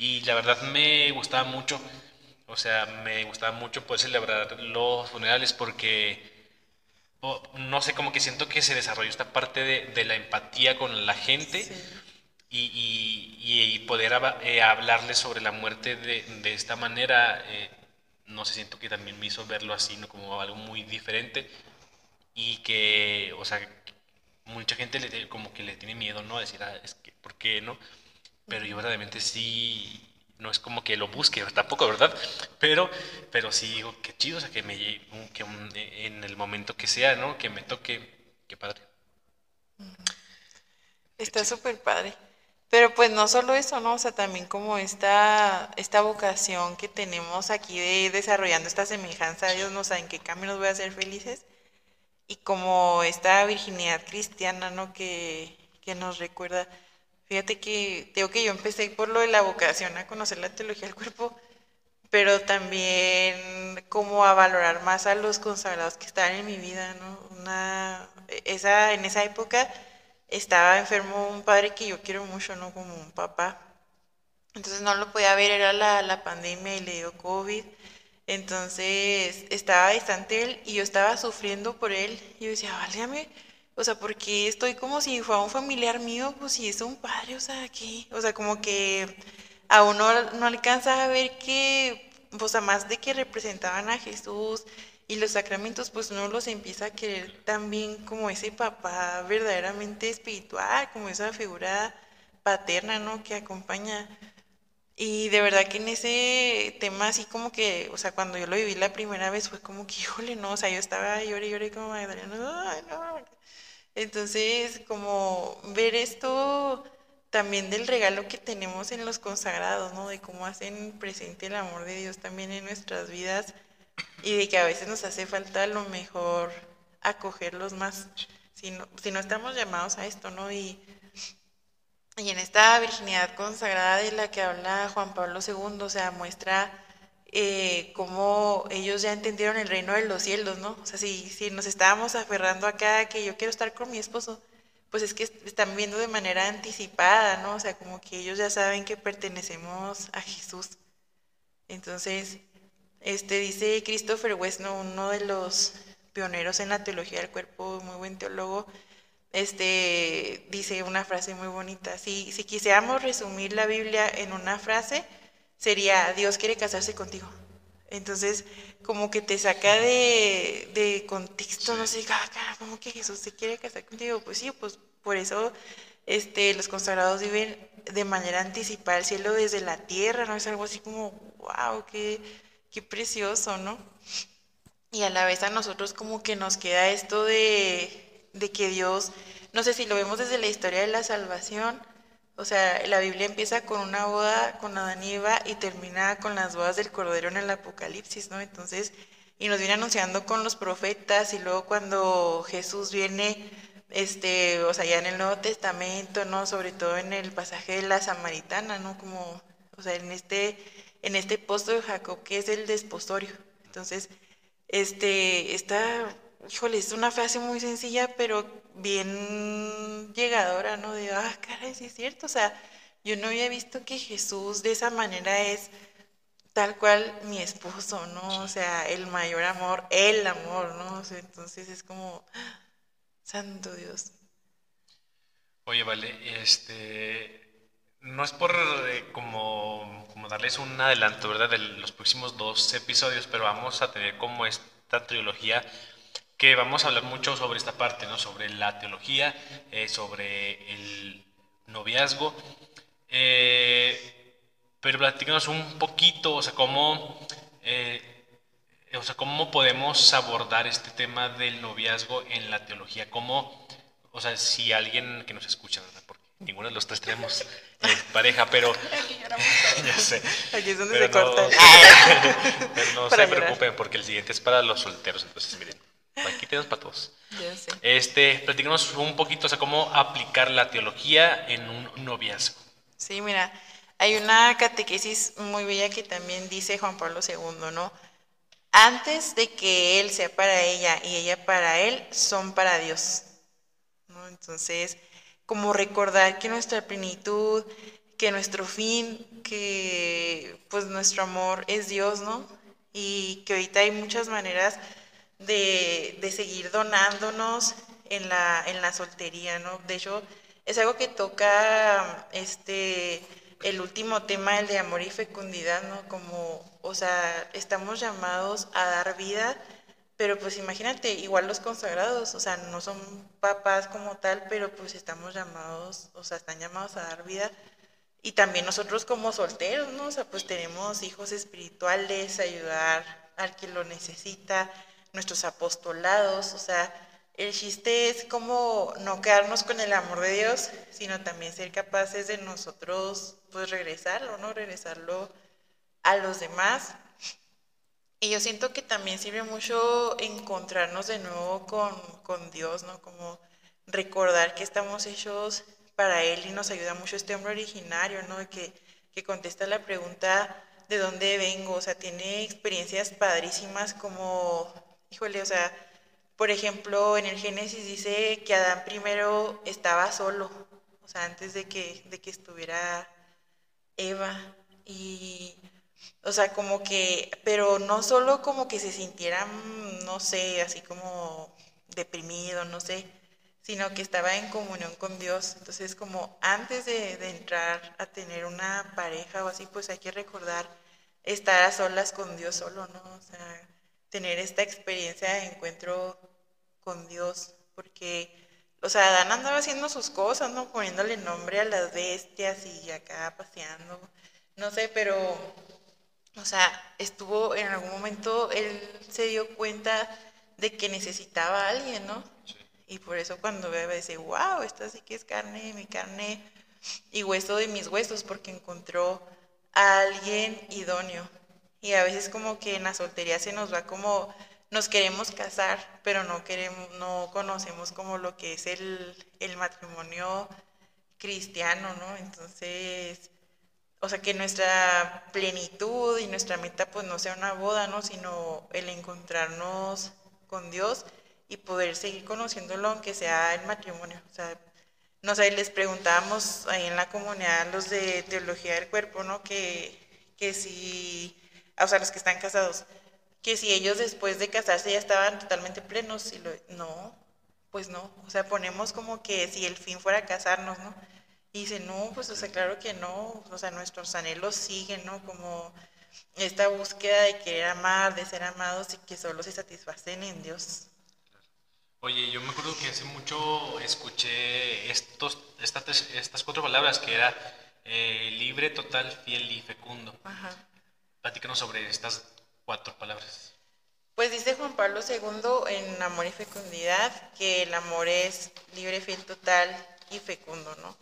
Y la verdad me gustaba mucho, o sea, me gustaba mucho poder celebrar los funerales porque no sé, como que siento que se desarrolló esta parte de, la empatía con la gente y, poder eh, hablarles sobre la muerte de, esta manera, eh, no sé, siento que también me hizo verlo así, ¿no? como algo muy diferente y que, o sea, mucha gente le, como que le tiene miedo, ¿no? A decir, ah, es que, ¿por qué no? Pero yo verdaderamente sí no es como que lo busque, tampoco, ¿verdad? Pero, pero sí digo, qué chido, o sea, que, me, que en el momento que sea, ¿no? Que me toque, qué padre. Está súper padre. Pero pues no solo eso, ¿no? O sea, también como esta, esta vocación que tenemos aquí de desarrollando esta semejanza a Dios, no saben qué cambio nos voy a hacer felices. Y como esta virginidad cristiana, ¿no? Que, que nos recuerda Fíjate que tengo que yo empecé por lo de la vocación a conocer la teología del cuerpo, pero también como a valorar más a los consagrados que estaban en mi vida, ¿no? Una, esa, en esa época estaba enfermo un padre que yo quiero mucho, ¿no? Como un papá. Entonces no lo podía ver, era la, la pandemia y le dio COVID. Entonces estaba distante él y yo estaba sufriendo por él. Yo decía, válgame o sea, porque estoy como si fuera un familiar mío, pues si es un padre, o sea, ¿qué? O sea, como que a uno no alcanza a ver que, pues además de que representaban a Jesús y los sacramentos, pues uno los empieza a querer también como ese papá verdaderamente espiritual, como esa figura paterna, ¿no? Que acompaña. Y de verdad que en ese tema así como que, o sea, cuando yo lo viví la primera vez fue como que, híjole, no, o sea, yo estaba lloré, lloré como Magdalena, ay, no, entonces, como ver esto también del regalo que tenemos en los consagrados, ¿no? De cómo hacen presente el amor de Dios también en nuestras vidas y de que a veces nos hace falta a lo mejor acogerlos más, si no, si no estamos llamados a esto, ¿no? Y, y en esta virginidad consagrada de la que habla Juan Pablo II, o sea, muestra eh, cómo ellos ya entendieron el reino de los cielos, ¿no? O sea, si, si nos estábamos aferrando acá que yo quiero estar con mi esposo, pues es que están viendo de manera anticipada, ¿no? O sea, como que ellos ya saben que pertenecemos a Jesús. Entonces, este dice Christopher West, uno de los pioneros en la teología del cuerpo, muy buen teólogo, este dice una frase muy bonita. Si, si quisiéramos resumir la Biblia en una frase, sería Dios quiere casarse contigo. Entonces, como que te saca de, de contexto, no sé, ah, ¿cómo que Jesús se quiere casar contigo? Pues sí, pues por eso este, los consagrados viven de manera anticipada el cielo desde la tierra, ¿no? Es algo así como, wow, qué, qué precioso, ¿no? Y a la vez a nosotros como que nos queda esto de, de que Dios, no sé si lo vemos desde la historia de la salvación, o sea, la Biblia empieza con una boda con Adán y Eva y termina con las bodas del Cordero en el Apocalipsis, ¿no? Entonces, y nos viene anunciando con los profetas y luego cuando Jesús viene, este, o sea, ya en el Nuevo Testamento, ¿no? Sobre todo en el pasaje de la Samaritana, ¿no? Como, o sea, en este, en este posto de Jacob que es el desposorio. Entonces, este, esta, híjole, es una frase muy sencilla, pero bien llegadora, ¿no? De, ah, caray, sí es cierto, o sea, yo no había visto que Jesús de esa manera es tal cual mi esposo, ¿no? O sea, el mayor amor, el amor, ¿no? entonces es como, santo Dios. Oye, vale, este, no es por eh, como, como darles un adelanto, ¿verdad? De los próximos dos episodios, pero vamos a tener como esta trilogía que vamos a hablar mucho sobre esta parte, ¿no? sobre la teología, eh, sobre el noviazgo. Eh, pero platícanos un poquito, o sea, cómo, eh, o sea, cómo podemos abordar este tema del noviazgo en la teología, cómo, o sea, si alguien que nos escucha, ¿verdad? porque ninguno de los tres tenemos pareja, pero [LAUGHS] [LAUGHS] ya sé. Aquí es donde se corta. [LAUGHS] no se preocupen porque el siguiente es para los solteros, entonces miren. Aquí tenemos para todos. Este, platícanos un poquito, o sea, cómo aplicar la teología en un noviazgo. Sí, mira, hay una catequesis muy bella que también dice Juan Pablo II, ¿no? Antes de que él sea para ella y ella para él, son para Dios. ¿no? Entonces, como recordar que nuestra plenitud, que nuestro fin, que pues nuestro amor es Dios, ¿no? Y que ahorita hay muchas maneras de, de seguir donándonos en la, en la soltería, ¿no? De hecho, es algo que toca este el último tema, el de amor y fecundidad, ¿no? Como, o sea, estamos llamados a dar vida, pero pues imagínate, igual los consagrados, o sea, no son papás como tal, pero pues estamos llamados, o sea, están llamados a dar vida. Y también nosotros como solteros, ¿no? O sea, pues tenemos hijos espirituales, ayudar al que lo necesita, nuestros apostolados, o sea, el chiste es como no quedarnos con el amor de Dios, sino también ser capaces de nosotros, pues regresarlo, ¿no? Regresarlo a los demás. Y yo siento que también sirve mucho encontrarnos de nuevo con, con Dios, ¿no? Como recordar que estamos hechos para Él y nos ayuda mucho este hombre originario, ¿no? Que, que contesta la pregunta de dónde vengo, o sea, tiene experiencias padrísimas como híjole, o sea, por ejemplo, en el Génesis dice que Adán primero estaba solo, o sea, antes de que, de que estuviera Eva. Y, o sea, como que, pero no solo como que se sintiera, no sé, así como deprimido, no sé, sino que estaba en comunión con Dios. Entonces, como antes de, de entrar a tener una pareja o así, pues hay que recordar estar a solas con Dios solo, ¿no? O sea, tener esta experiencia de encuentro con Dios, porque, o sea, Adán andaba haciendo sus cosas, ¿no? Poniéndole nombre a las bestias y acá paseando, no sé, pero, o sea, estuvo en algún momento, él se dio cuenta de que necesitaba a alguien, ¿no? Y por eso cuando ve, dice, wow, esta sí que es carne mi carne y hueso de mis huesos, porque encontró a alguien idóneo. Y a veces como que en la soltería se nos va como nos queremos casar, pero no queremos, no conocemos como lo que es el, el matrimonio cristiano, ¿no? Entonces, o sea, que nuestra plenitud y nuestra meta pues no sea una boda, ¿no? Sino el encontrarnos con Dios y poder seguir conociéndolo aunque sea el matrimonio. O sea, no sé, les preguntábamos ahí en la comunidad los de teología del cuerpo, ¿no? Que, que si, o sea, los que están casados, que si ellos después de casarse ya estaban totalmente plenos, y lo, no, pues no, o sea, ponemos como que si el fin fuera casarnos, ¿no? Y dice, no, pues, o sea, claro que no, o sea, nuestros anhelos siguen, ¿no? Como esta búsqueda de querer amar, de ser amados y que solo se satisfacen en Dios. Oye, yo me acuerdo que hace mucho escuché estos, estas, estas cuatro palabras que era eh, libre, total, fiel y fecundo. Ajá. Platícanos sobre estas cuatro palabras. Pues dice Juan Pablo II en Amor y Fecundidad que el amor es libre, fiel, total y fecundo, ¿no?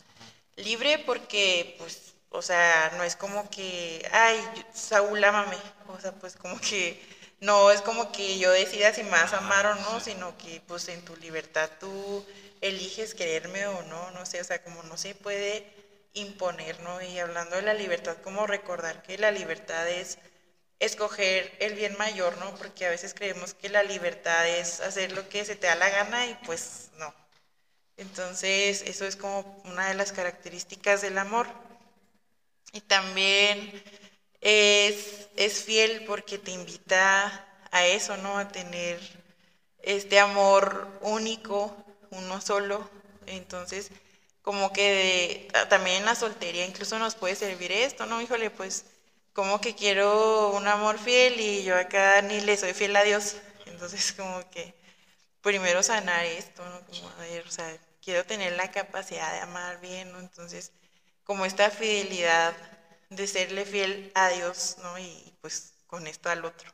Libre porque, pues, o sea, no es como que, ay, Saúl, ámame. O sea, pues como que no es como que yo decida si a amar o no, sino que pues en tu libertad tú eliges quererme o no, no sé, o sea, como no se puede imponer, ¿no? Y hablando de la libertad, como recordar que la libertad es escoger el bien mayor, ¿no? Porque a veces creemos que la libertad es hacer lo que se te da la gana y pues no. Entonces, eso es como una de las características del amor. Y también es, es fiel porque te invita a eso, ¿no? A tener este amor único, uno solo. Entonces, como que también en la soltería incluso nos puede servir esto, ¿no? Híjole, pues, como que quiero un amor fiel y yo acá ni le soy fiel a Dios. Entonces, [LAUGHS] como que primero sanar esto, ¿no? Como, a ver, o sea, quiero tener la capacidad de amar bien, ¿no? Entonces, como esta fidelidad de serle fiel a Dios, ¿no? Y pues con esto al otro.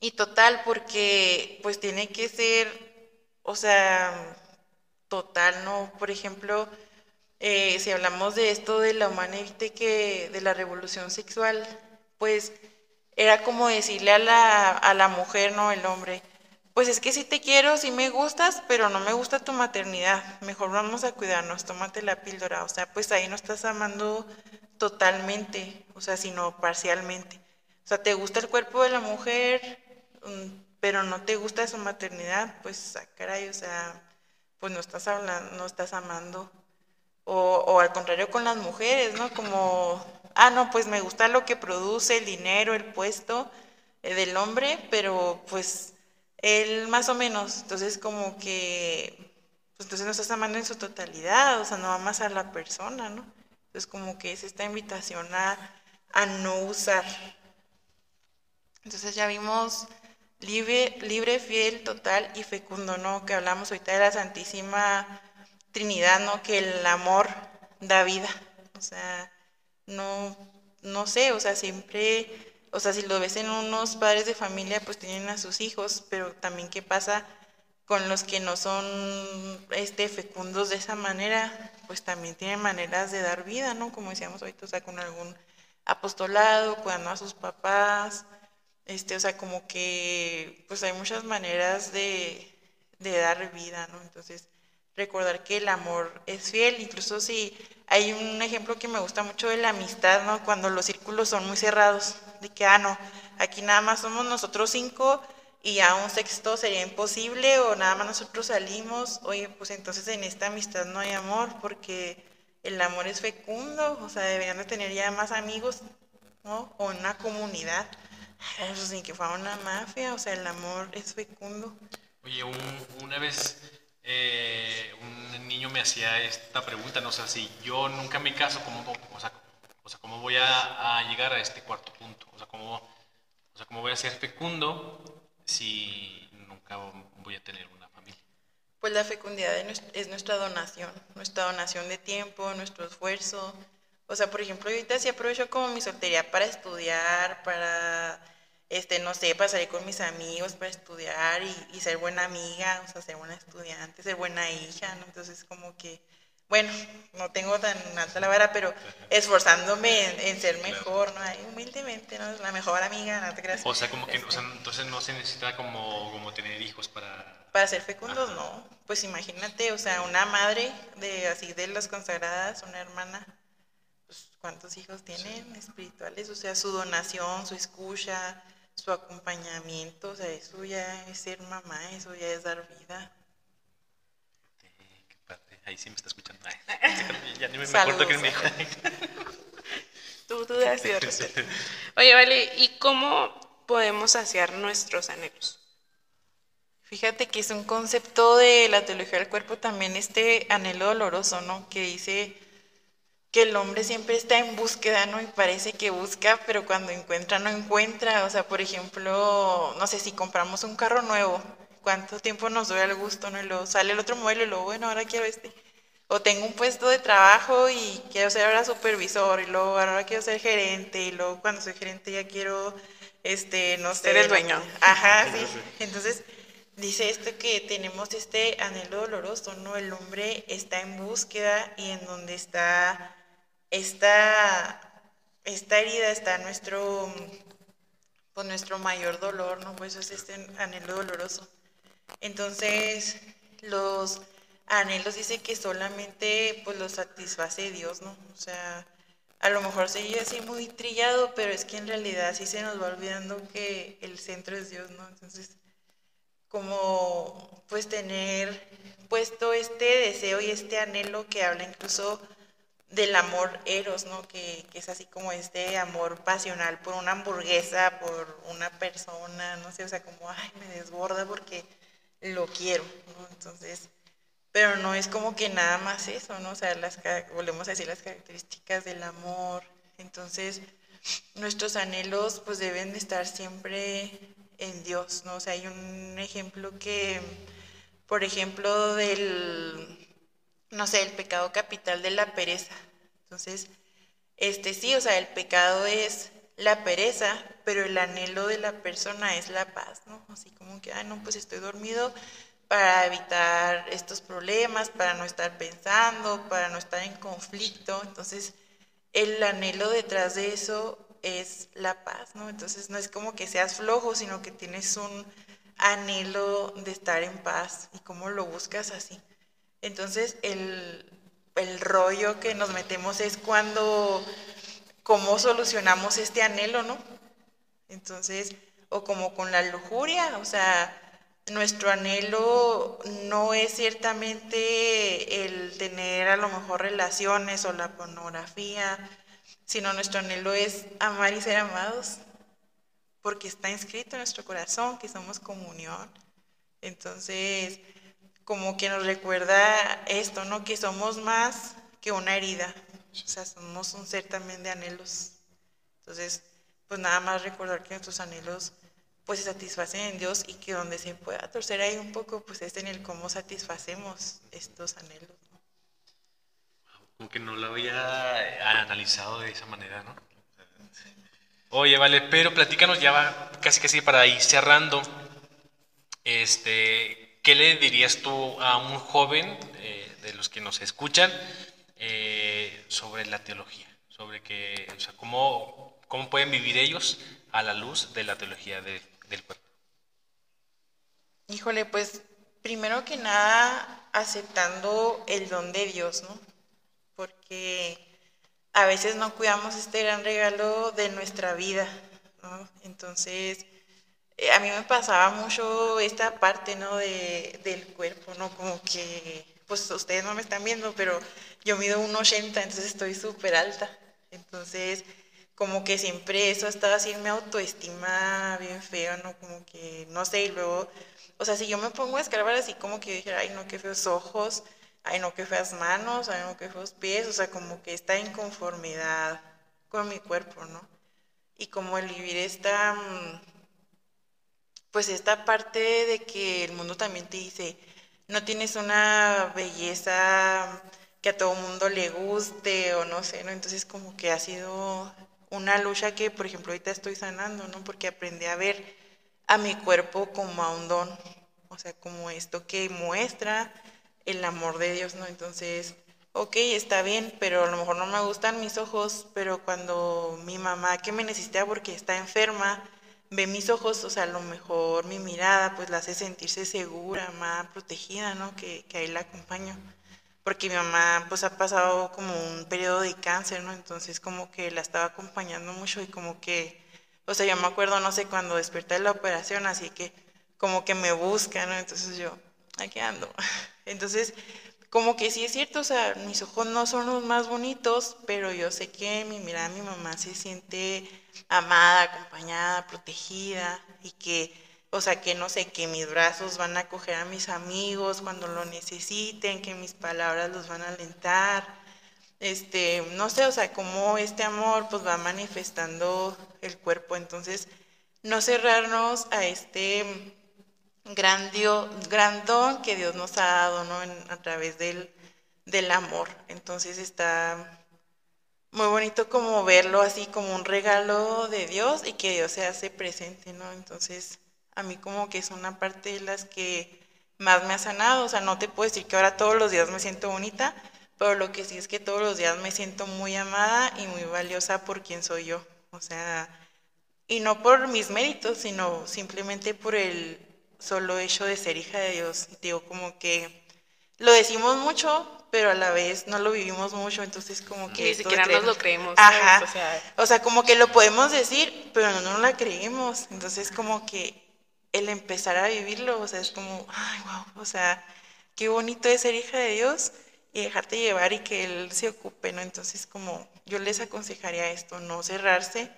Y total, porque pues tiene que ser, o sea, total, ¿no? Por ejemplo, eh, si hablamos de esto de la humana que de la revolución sexual, pues era como decirle a la, a la mujer, ¿no? El hombre, pues es que sí te quiero, sí me gustas, pero no me gusta tu maternidad. Mejor vamos a cuidarnos, tómate la píldora. O sea, pues ahí no estás amando totalmente, o sea, sino parcialmente. O sea, te gusta el cuerpo de la mujer, mm, pero no te gusta su maternidad, pues ah, caray, o sea, pues no estás hablando, no estás amando. O, o al contrario con las mujeres, ¿no? Como, ah, no, pues me gusta lo que produce, el dinero, el puesto eh, del hombre, pero pues él más o menos, entonces como que, pues entonces no estás amando en su totalidad, o sea, no amas a la persona, ¿no? Entonces como que es esta invitación a, a no usar. Entonces ya vimos libre, libre, fiel, total y fecundo, ¿no? Que hablamos ahorita de la Santísima Trinidad, ¿no? Que el amor da vida. O sea, no, no sé, o sea, siempre o sea, si lo ves en unos padres de familia, pues tienen a sus hijos, pero también qué pasa con los que no son este fecundos de esa manera, pues también tienen maneras de dar vida, ¿no? Como decíamos ahorita, o sea, con algún apostolado, cuidando a sus papás, este, o sea, como que pues hay muchas maneras de, de dar vida, ¿no? Entonces, recordar que el amor es fiel, incluso si hay un ejemplo que me gusta mucho de la amistad, ¿no? Cuando los círculos son muy cerrados, de que, ah, no, aquí nada más somos nosotros cinco y ya un sexto sería imposible o nada más nosotros salimos, oye, pues entonces en esta amistad no hay amor porque el amor es fecundo, o sea, deberían de tener ya más amigos, ¿no? O una comunidad, eso sin que fuera una mafia, o sea, el amor es fecundo. Oye, una vez eh, un niño me hacía esta pregunta, no sé, si yo nunca me caso, ¿cómo, o sea, o sea, ¿cómo voy a, llegar a este cuarto punto? O sea, ¿cómo, o sea, ¿cómo voy a ser fecundo si nunca voy a tener una familia? Pues la fecundidad es nuestra donación, nuestra donación de tiempo, nuestro esfuerzo. O sea, por ejemplo, ahorita sí aprovecho como mi soltería para estudiar, para este, no sé, para salir con mis amigos, para estudiar y, ser buena amiga, o sea, ser buena estudiante, ser buena hija, ¿no? Entonces, como que, bueno, no tengo tan alta la vara, pero esforzándome en, ser mejor, ¿no? Ahí, humildemente, ¿no? La mejor amiga, no te creas. O sea, como que, o sea, este. entonces no se necesita como, como tener hijos para... Para ser fecundos, no. Pues imagínate, o sea, una madre de así de las consagradas, una hermana, ¿cuántos hijos tienen espirituales? O sea, su donación, su escucha, su acompañamiento, o sea, eso ya es ser mamá, eso ya es dar vida. qué padre. Ahí sí me está escuchando. [LAUGHS] ya ni me acuerdo quién me dijo. [LAUGHS] Tú dudas y Oye, vale, ¿y cómo podemos saciar nuestros anhelos? Fíjate que es un concepto de la teología del cuerpo también este anhelo doloroso, ¿no? Que dice que el hombre siempre está en búsqueda, ¿no? Y parece que busca, pero cuando encuentra, no encuentra. O sea, por ejemplo, no sé, si compramos un carro nuevo, ¿cuánto tiempo nos doy al gusto, ¿no? Y luego sale el otro modelo y luego, bueno, ahora quiero este. O tengo un puesto de trabajo y quiero ser ahora supervisor y luego ahora quiero ser gerente y luego cuando soy gerente ya quiero, este, no sé. Ser el dueño. Ajá, sí. Entonces dice esto que tenemos este anhelo doloroso, ¿no? El hombre está en búsqueda y en donde está esta, esta herida está nuestro, pues nuestro mayor dolor, ¿no? Pues es este anhelo doloroso. Entonces, los anhelos dice que solamente pues los satisface Dios, ¿no? O sea, a lo mejor sería así muy trillado, pero es que en realidad sí se nos va olvidando que el centro es Dios, ¿no? Entonces, como pues tener puesto este deseo y este anhelo que habla incluso del amor eros, ¿no? Que, es así como este amor pasional por una hamburguesa, por una persona, no sé, o sea, como, ay, me desborda porque lo quiero, ¿no? Entonces, pero no es como que nada más eso, ¿no? O sea, las, volvemos a decir las características del amor. Entonces, nuestros anhelos pues deben de estar siempre en Dios, ¿no? O sea, hay un ejemplo que, por ejemplo, del, no sé, el pecado capital de la pereza. Entonces, este sí, o sea, el pecado es la pereza, pero el anhelo de la persona es la paz, ¿no? Así como que, ah, no, pues estoy dormido para evitar estos problemas, para no estar pensando, para no estar en conflicto. Entonces, el anhelo detrás de eso es la paz, ¿no? Entonces no es como que seas flojo, sino que tienes un anhelo de estar en paz y cómo lo buscas así. Entonces el, el rollo que nos metemos es cuando, cómo solucionamos este anhelo, ¿no? Entonces, o como con la lujuria, o sea, nuestro anhelo no es ciertamente el tener a lo mejor relaciones o la pornografía, sino nuestro anhelo es amar y ser amados, porque está inscrito en nuestro corazón que somos comunión. Entonces, como que nos recuerda esto, ¿no? Que somos más que una herida, o sea, somos un ser también de anhelos. Entonces, pues nada más recordar que nuestros anhelos pues se satisfacen en Dios y que donde se pueda torcer ahí un poco, pues es en el cómo satisfacemos estos anhelos. Como que no lo había analizado de esa manera, ¿no? Oye, vale, pero platícanos ya va casi casi para ir cerrando. Este, ¿qué le dirías tú a un joven eh, de los que nos escuchan eh, sobre la teología? Sobre que, o sea, cómo, cómo pueden vivir ellos a la luz de la teología del cuerpo. Híjole, pues primero que nada aceptando el don de Dios, ¿no? porque a veces no cuidamos este gran regalo de nuestra vida, ¿no? Entonces, a mí me pasaba mucho esta parte, ¿no? De, del cuerpo, ¿no? Como que, pues ustedes no me están viendo, pero yo mido 1,80, entonces estoy súper alta. Entonces, como que siempre eso estaba así mi autoestima bien feo, ¿no? Como que, no sé, y luego, o sea, si yo me pongo a escarbar así como que dije, ay, no, qué feos ojos, ay no, que feas manos, ay no, que feos pies, o sea, como que está en conformidad con mi cuerpo, ¿no? Y como el vivir esta, mm, pues esta parte de que el mundo también te dice, no tienes una belleza que a todo mundo le guste o no sé, ¿no? Entonces como que ha sido una lucha que, por ejemplo, ahorita estoy sanando, ¿no? Porque aprendí a ver a mi cuerpo como a un don, o sea, como esto que muestra el amor de Dios, ¿no? Entonces, ok, está bien, pero a lo mejor no me gustan mis ojos, pero cuando mi mamá que me necesita porque está enferma, ve mis ojos, o sea, a lo mejor mi mirada pues la hace sentirse segura, más protegida, ¿no? Que, que ahí la acompaño. Porque mi mamá pues ha pasado como un periodo de cáncer, ¿no? Entonces como que la estaba acompañando mucho y como que, o sea, yo me acuerdo, no sé, cuando desperté de la operación, así que como que me busca, ¿no? Entonces yo, aquí ando. [LAUGHS] Entonces, como que sí es cierto, o sea, mis ojos no son los más bonitos, pero yo sé que mi mirada, mi mamá se siente amada, acompañada, protegida y que, o sea, que no sé, que mis brazos van a acoger a mis amigos cuando lo necesiten, que mis palabras los van a alentar. Este, no sé, o sea, cómo este amor pues va manifestando el cuerpo, entonces no cerrarnos a este gran, don que Dios nos ha dado, ¿no? a través del, del amor. Entonces está muy bonito como verlo así como un regalo de Dios y que Dios se hace presente, ¿no? Entonces, a mí como que es una parte de las que más me ha sanado, o sea, no te puedo decir que ahora todos los días me siento bonita, pero lo que sí es que todos los días me siento muy amada y muy valiosa por quien soy yo, o sea, y no por mis méritos, sino simplemente por el solo hecho de ser hija de Dios. Digo, como que lo decimos mucho, pero a la vez no lo vivimos mucho, entonces como que... Ni siquiera nos lo creemos. Ajá. O sea, o sea, como que lo podemos decir, pero no nos la creemos. Entonces como que el empezar a vivirlo, o sea, es como, ay, wow, o sea, qué bonito es ser hija de Dios y dejarte llevar y que Él se ocupe, ¿no? Entonces como yo les aconsejaría esto, no cerrarse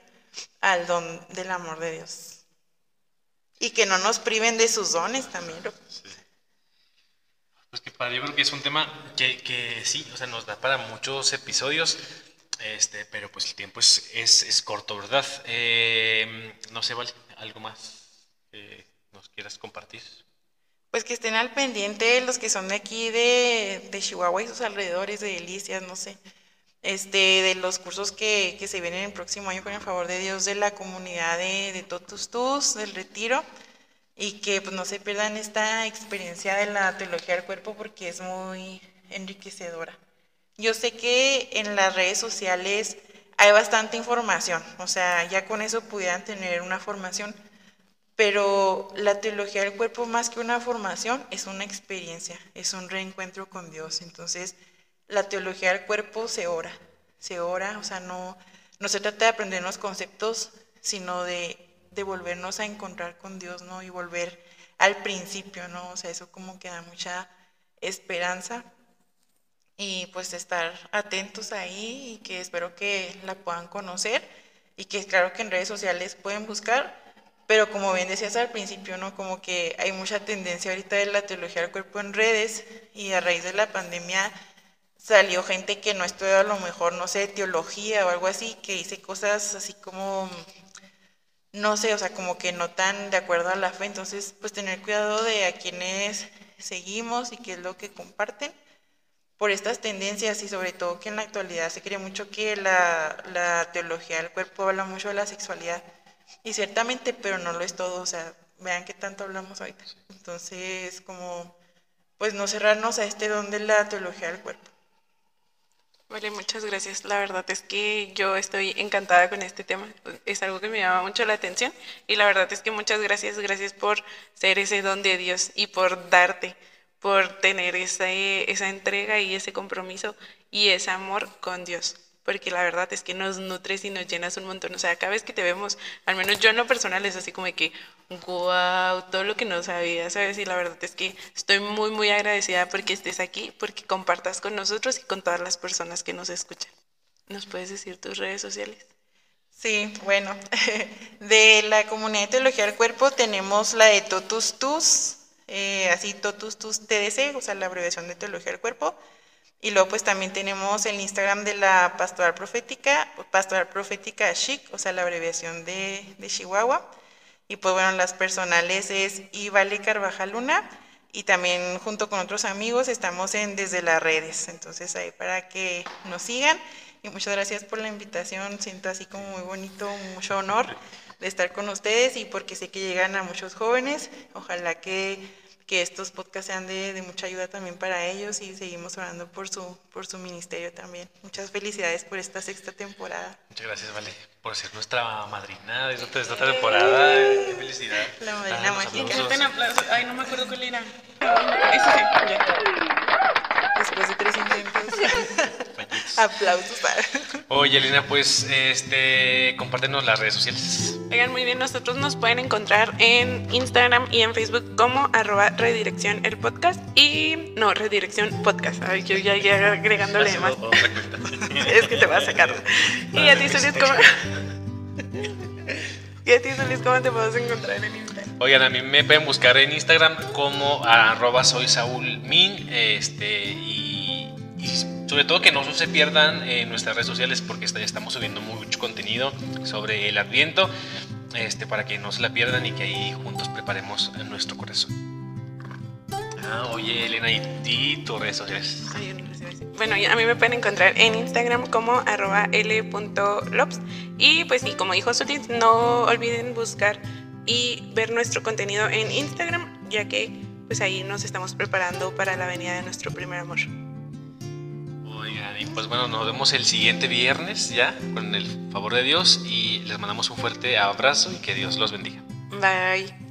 al don del amor de Dios. Y que no nos priven de sus dones también. Pues que padre, yo creo que es un tema que, que, sí, o sea, nos da para muchos episodios, este, pero pues el tiempo es, es, es corto, ¿verdad? Eh, no sé, Vale, ¿algo más que nos quieras compartir? Pues que estén al pendiente los que son de aquí de, de Chihuahua y sus alrededores, de Delicias, no sé este, de los cursos que, que, se vienen el próximo año con el favor de Dios de la comunidad de, de Totus Tus, del retiro, y que pues, no se pierdan esta experiencia de la teología del cuerpo porque es muy enriquecedora. Yo sé que en las redes sociales hay bastante información, o sea, ya con eso pudieran tener una formación, pero la teología del cuerpo más que una formación es una experiencia, es un reencuentro con Dios. Entonces, la teología del cuerpo se ora, se ora, o sea, no, no se trata de aprender los conceptos, sino de, de, volvernos a encontrar con Dios, ¿no? Y volver al principio, ¿no? O sea, eso como que da mucha esperanza y pues estar atentos ahí y que espero que la puedan conocer y que claro que en redes sociales pueden buscar, pero como bien decías al principio, ¿no? Como que hay mucha tendencia ahorita de la teología del cuerpo en redes y a raíz de la pandemia salió gente que no estudió a lo mejor, no sé, teología o algo así, que dice cosas así como, no sé, o sea, como que no tan de acuerdo a la fe. Entonces, pues tener cuidado de a quienes seguimos y qué es lo que comparten por estas tendencias y sobre todo que en la actualidad se cree mucho que la, la teología del cuerpo habla mucho de la sexualidad. Y ciertamente, pero no lo es todo, o sea, vean qué tanto hablamos ahorita. Entonces, como, pues no cerrarnos a este don de la teología del cuerpo. Vale, muchas gracias. La verdad es que yo estoy encantada con este tema. Es algo que me llama mucho la atención y la verdad es que muchas gracias, gracias por ser ese don de Dios y por darte, por tener esa, esa entrega y ese compromiso y ese amor con Dios porque la verdad es que nos nutres y nos llenas un montón. O sea, cada vez que te vemos, al menos yo en lo personal es así como de que, wow, todo lo que no sabía, ¿sabes? Y la verdad es que estoy muy, muy agradecida porque estés aquí, porque compartas con nosotros y con todas las personas que nos escuchan. ¿Nos puedes decir tus redes sociales? Sí, bueno, [LAUGHS] de la comunidad de teología del cuerpo tenemos la de Totus Tus, eh, así Totus Tus TDC, o sea, la abreviación de teología del cuerpo. Y luego pues también tenemos el Instagram de la Pastoral Profética, Pastoral Profética Chic, o sea, la abreviación de, de Chihuahua. Y pues bueno, las personales es Ivale Carvajal Luna y también junto con otros amigos estamos en Desde las Redes. Entonces ahí para que nos sigan. Y muchas gracias por la invitación. Siento así como muy bonito, mucho honor de estar con ustedes y porque sé que llegan a muchos jóvenes. Ojalá que que estos podcasts sean de, mucha ayuda también para ellos y seguimos orando por su, por su ministerio también. Muchas felicidades por esta sexta temporada. Muchas gracias, Vale, por ser nuestra madrina de esta, esta temporada. Qué felicidad. La madrina ah, mágica. Ay, no me acuerdo cuál era. Eso sí, ya. Después de intentos. [LAUGHS] aplausos. Oye, Elena, pues este, compártenos las redes sociales. Oigan, muy bien, nosotros nos pueden encontrar en Instagram y en Facebook como arroba redirección el podcast y no, redirección podcast. Ay, yo ya, ya agregándole más. [LAUGHS] Es que te va a sacar. Y a ti, Solís, ¿cómo? [LAUGHS] Y a ti, Solís, ¿cómo te puedes encontrar en Instagram? Oigan, a mí me pueden buscar en Instagram como arroba soy Saúl Min, este, y sobre todo que no se pierdan en nuestras redes sociales porque est- estamos subiendo mucho contenido sobre el Adviento, este, para que no se la pierdan y que ahí juntos preparemos nuestro corazón. Ah, oye, Elena, ¿y, tus redes sociales? Bueno, a mí me pueden encontrar en Instagram como arroba l.lops. Y pues sí, como dijo Solís, no olviden buscar y ver nuestro contenido en Instagram, ya que pues ahí nos estamos preparando para la venida de nuestro primer amor. Y pues bueno, nos vemos el siguiente viernes ya, con el favor de Dios, y les mandamos un fuerte abrazo y que Dios los bendiga. Bye.